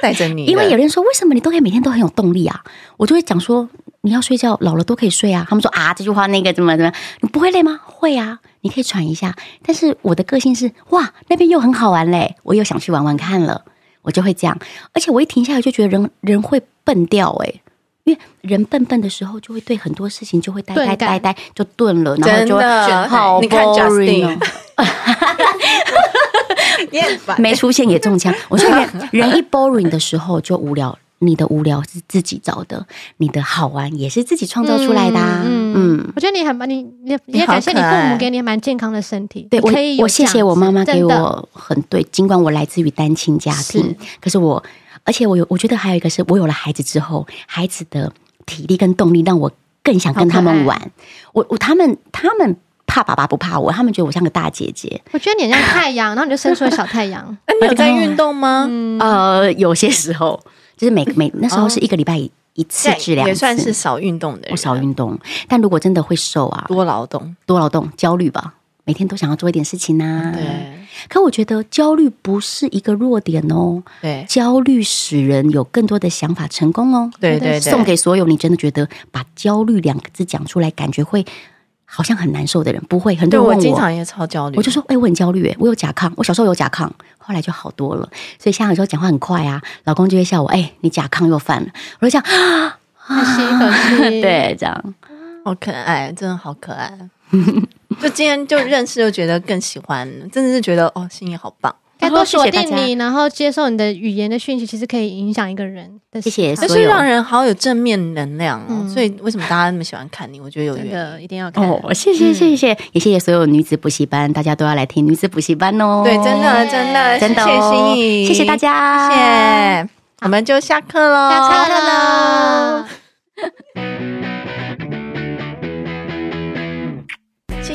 带着你。因为有人说，为什么你都可以每天都很有动力啊？我就会讲说，你要睡觉，老了都可以睡啊。他们说啊，这句话那个怎么怎么，你不会累吗？会啊，你可以喘一下。但是我的个性是，哇，那边又很好玩嘞，我又想去玩玩看了，我就会这样。而且我一停下来就觉得人人会笨掉诶。因为人笨笨的时候，就会对很多事情就会呆呆呆呆，就顿了，然后就会好 boring。没出现也中枪。我说人人一 boring 的时候就无聊，你的无聊是自己找的，你的好玩也是自己创造出来的。嗯，我觉得你很棒，你你也感谢你父母给你蛮健康的身体。对，我我谢谢我妈妈给我很对，尽管我来自于单亲家庭，可是我。而且我有，我觉得还有一个是我有了孩子之后，孩子的体力跟动力让我更想跟他们玩。我我他们他们怕爸爸不怕我，他们觉得我像个大姐姐。我觉得你很像太阳，然后你就生出了小太阳。那 你有在运动吗？呃，有些时候就是每每那时候是一个礼拜一次治疗，也算是少运动的人。我少运动，但如果真的会瘦啊，多劳动，多劳动，焦虑吧。每天都想要做一点事情呐，对。可我觉得焦虑不是一个弱点哦，对。焦虑使人有更多的想法成功哦，对对对。送给所有你真的觉得把焦虑两个字讲出来，感觉会好像很难受的人，不会。很多人问我，我经常也超焦虑，我就说，哎、欸，我很焦虑，哎，我有甲亢，我小时候有甲亢，后来就好多了。所以现在有时候讲话很快啊，老公就会笑我，哎、欸，你甲亢又犯了。我就这样，啊，可惜可惜，对，这样好可爱，真的好可爱。就今天就认识，就觉得更喜欢，真的是觉得哦，心里好棒。该多锁定你，然后接受你的语言的讯息，其实可以影响一个人的。谢谢，就是让人好有正面能量哦。嗯、所以为什么大家那么喜欢看你？我觉得有缘，的一定要看。哦，谢谢谢谢，嗯、也谢谢所有女子补习班，大家都要来听女子补习班哦。对，真的真的真的，谢谢心怡，谢谢大家，谢谢。我们就下课喽，下课了。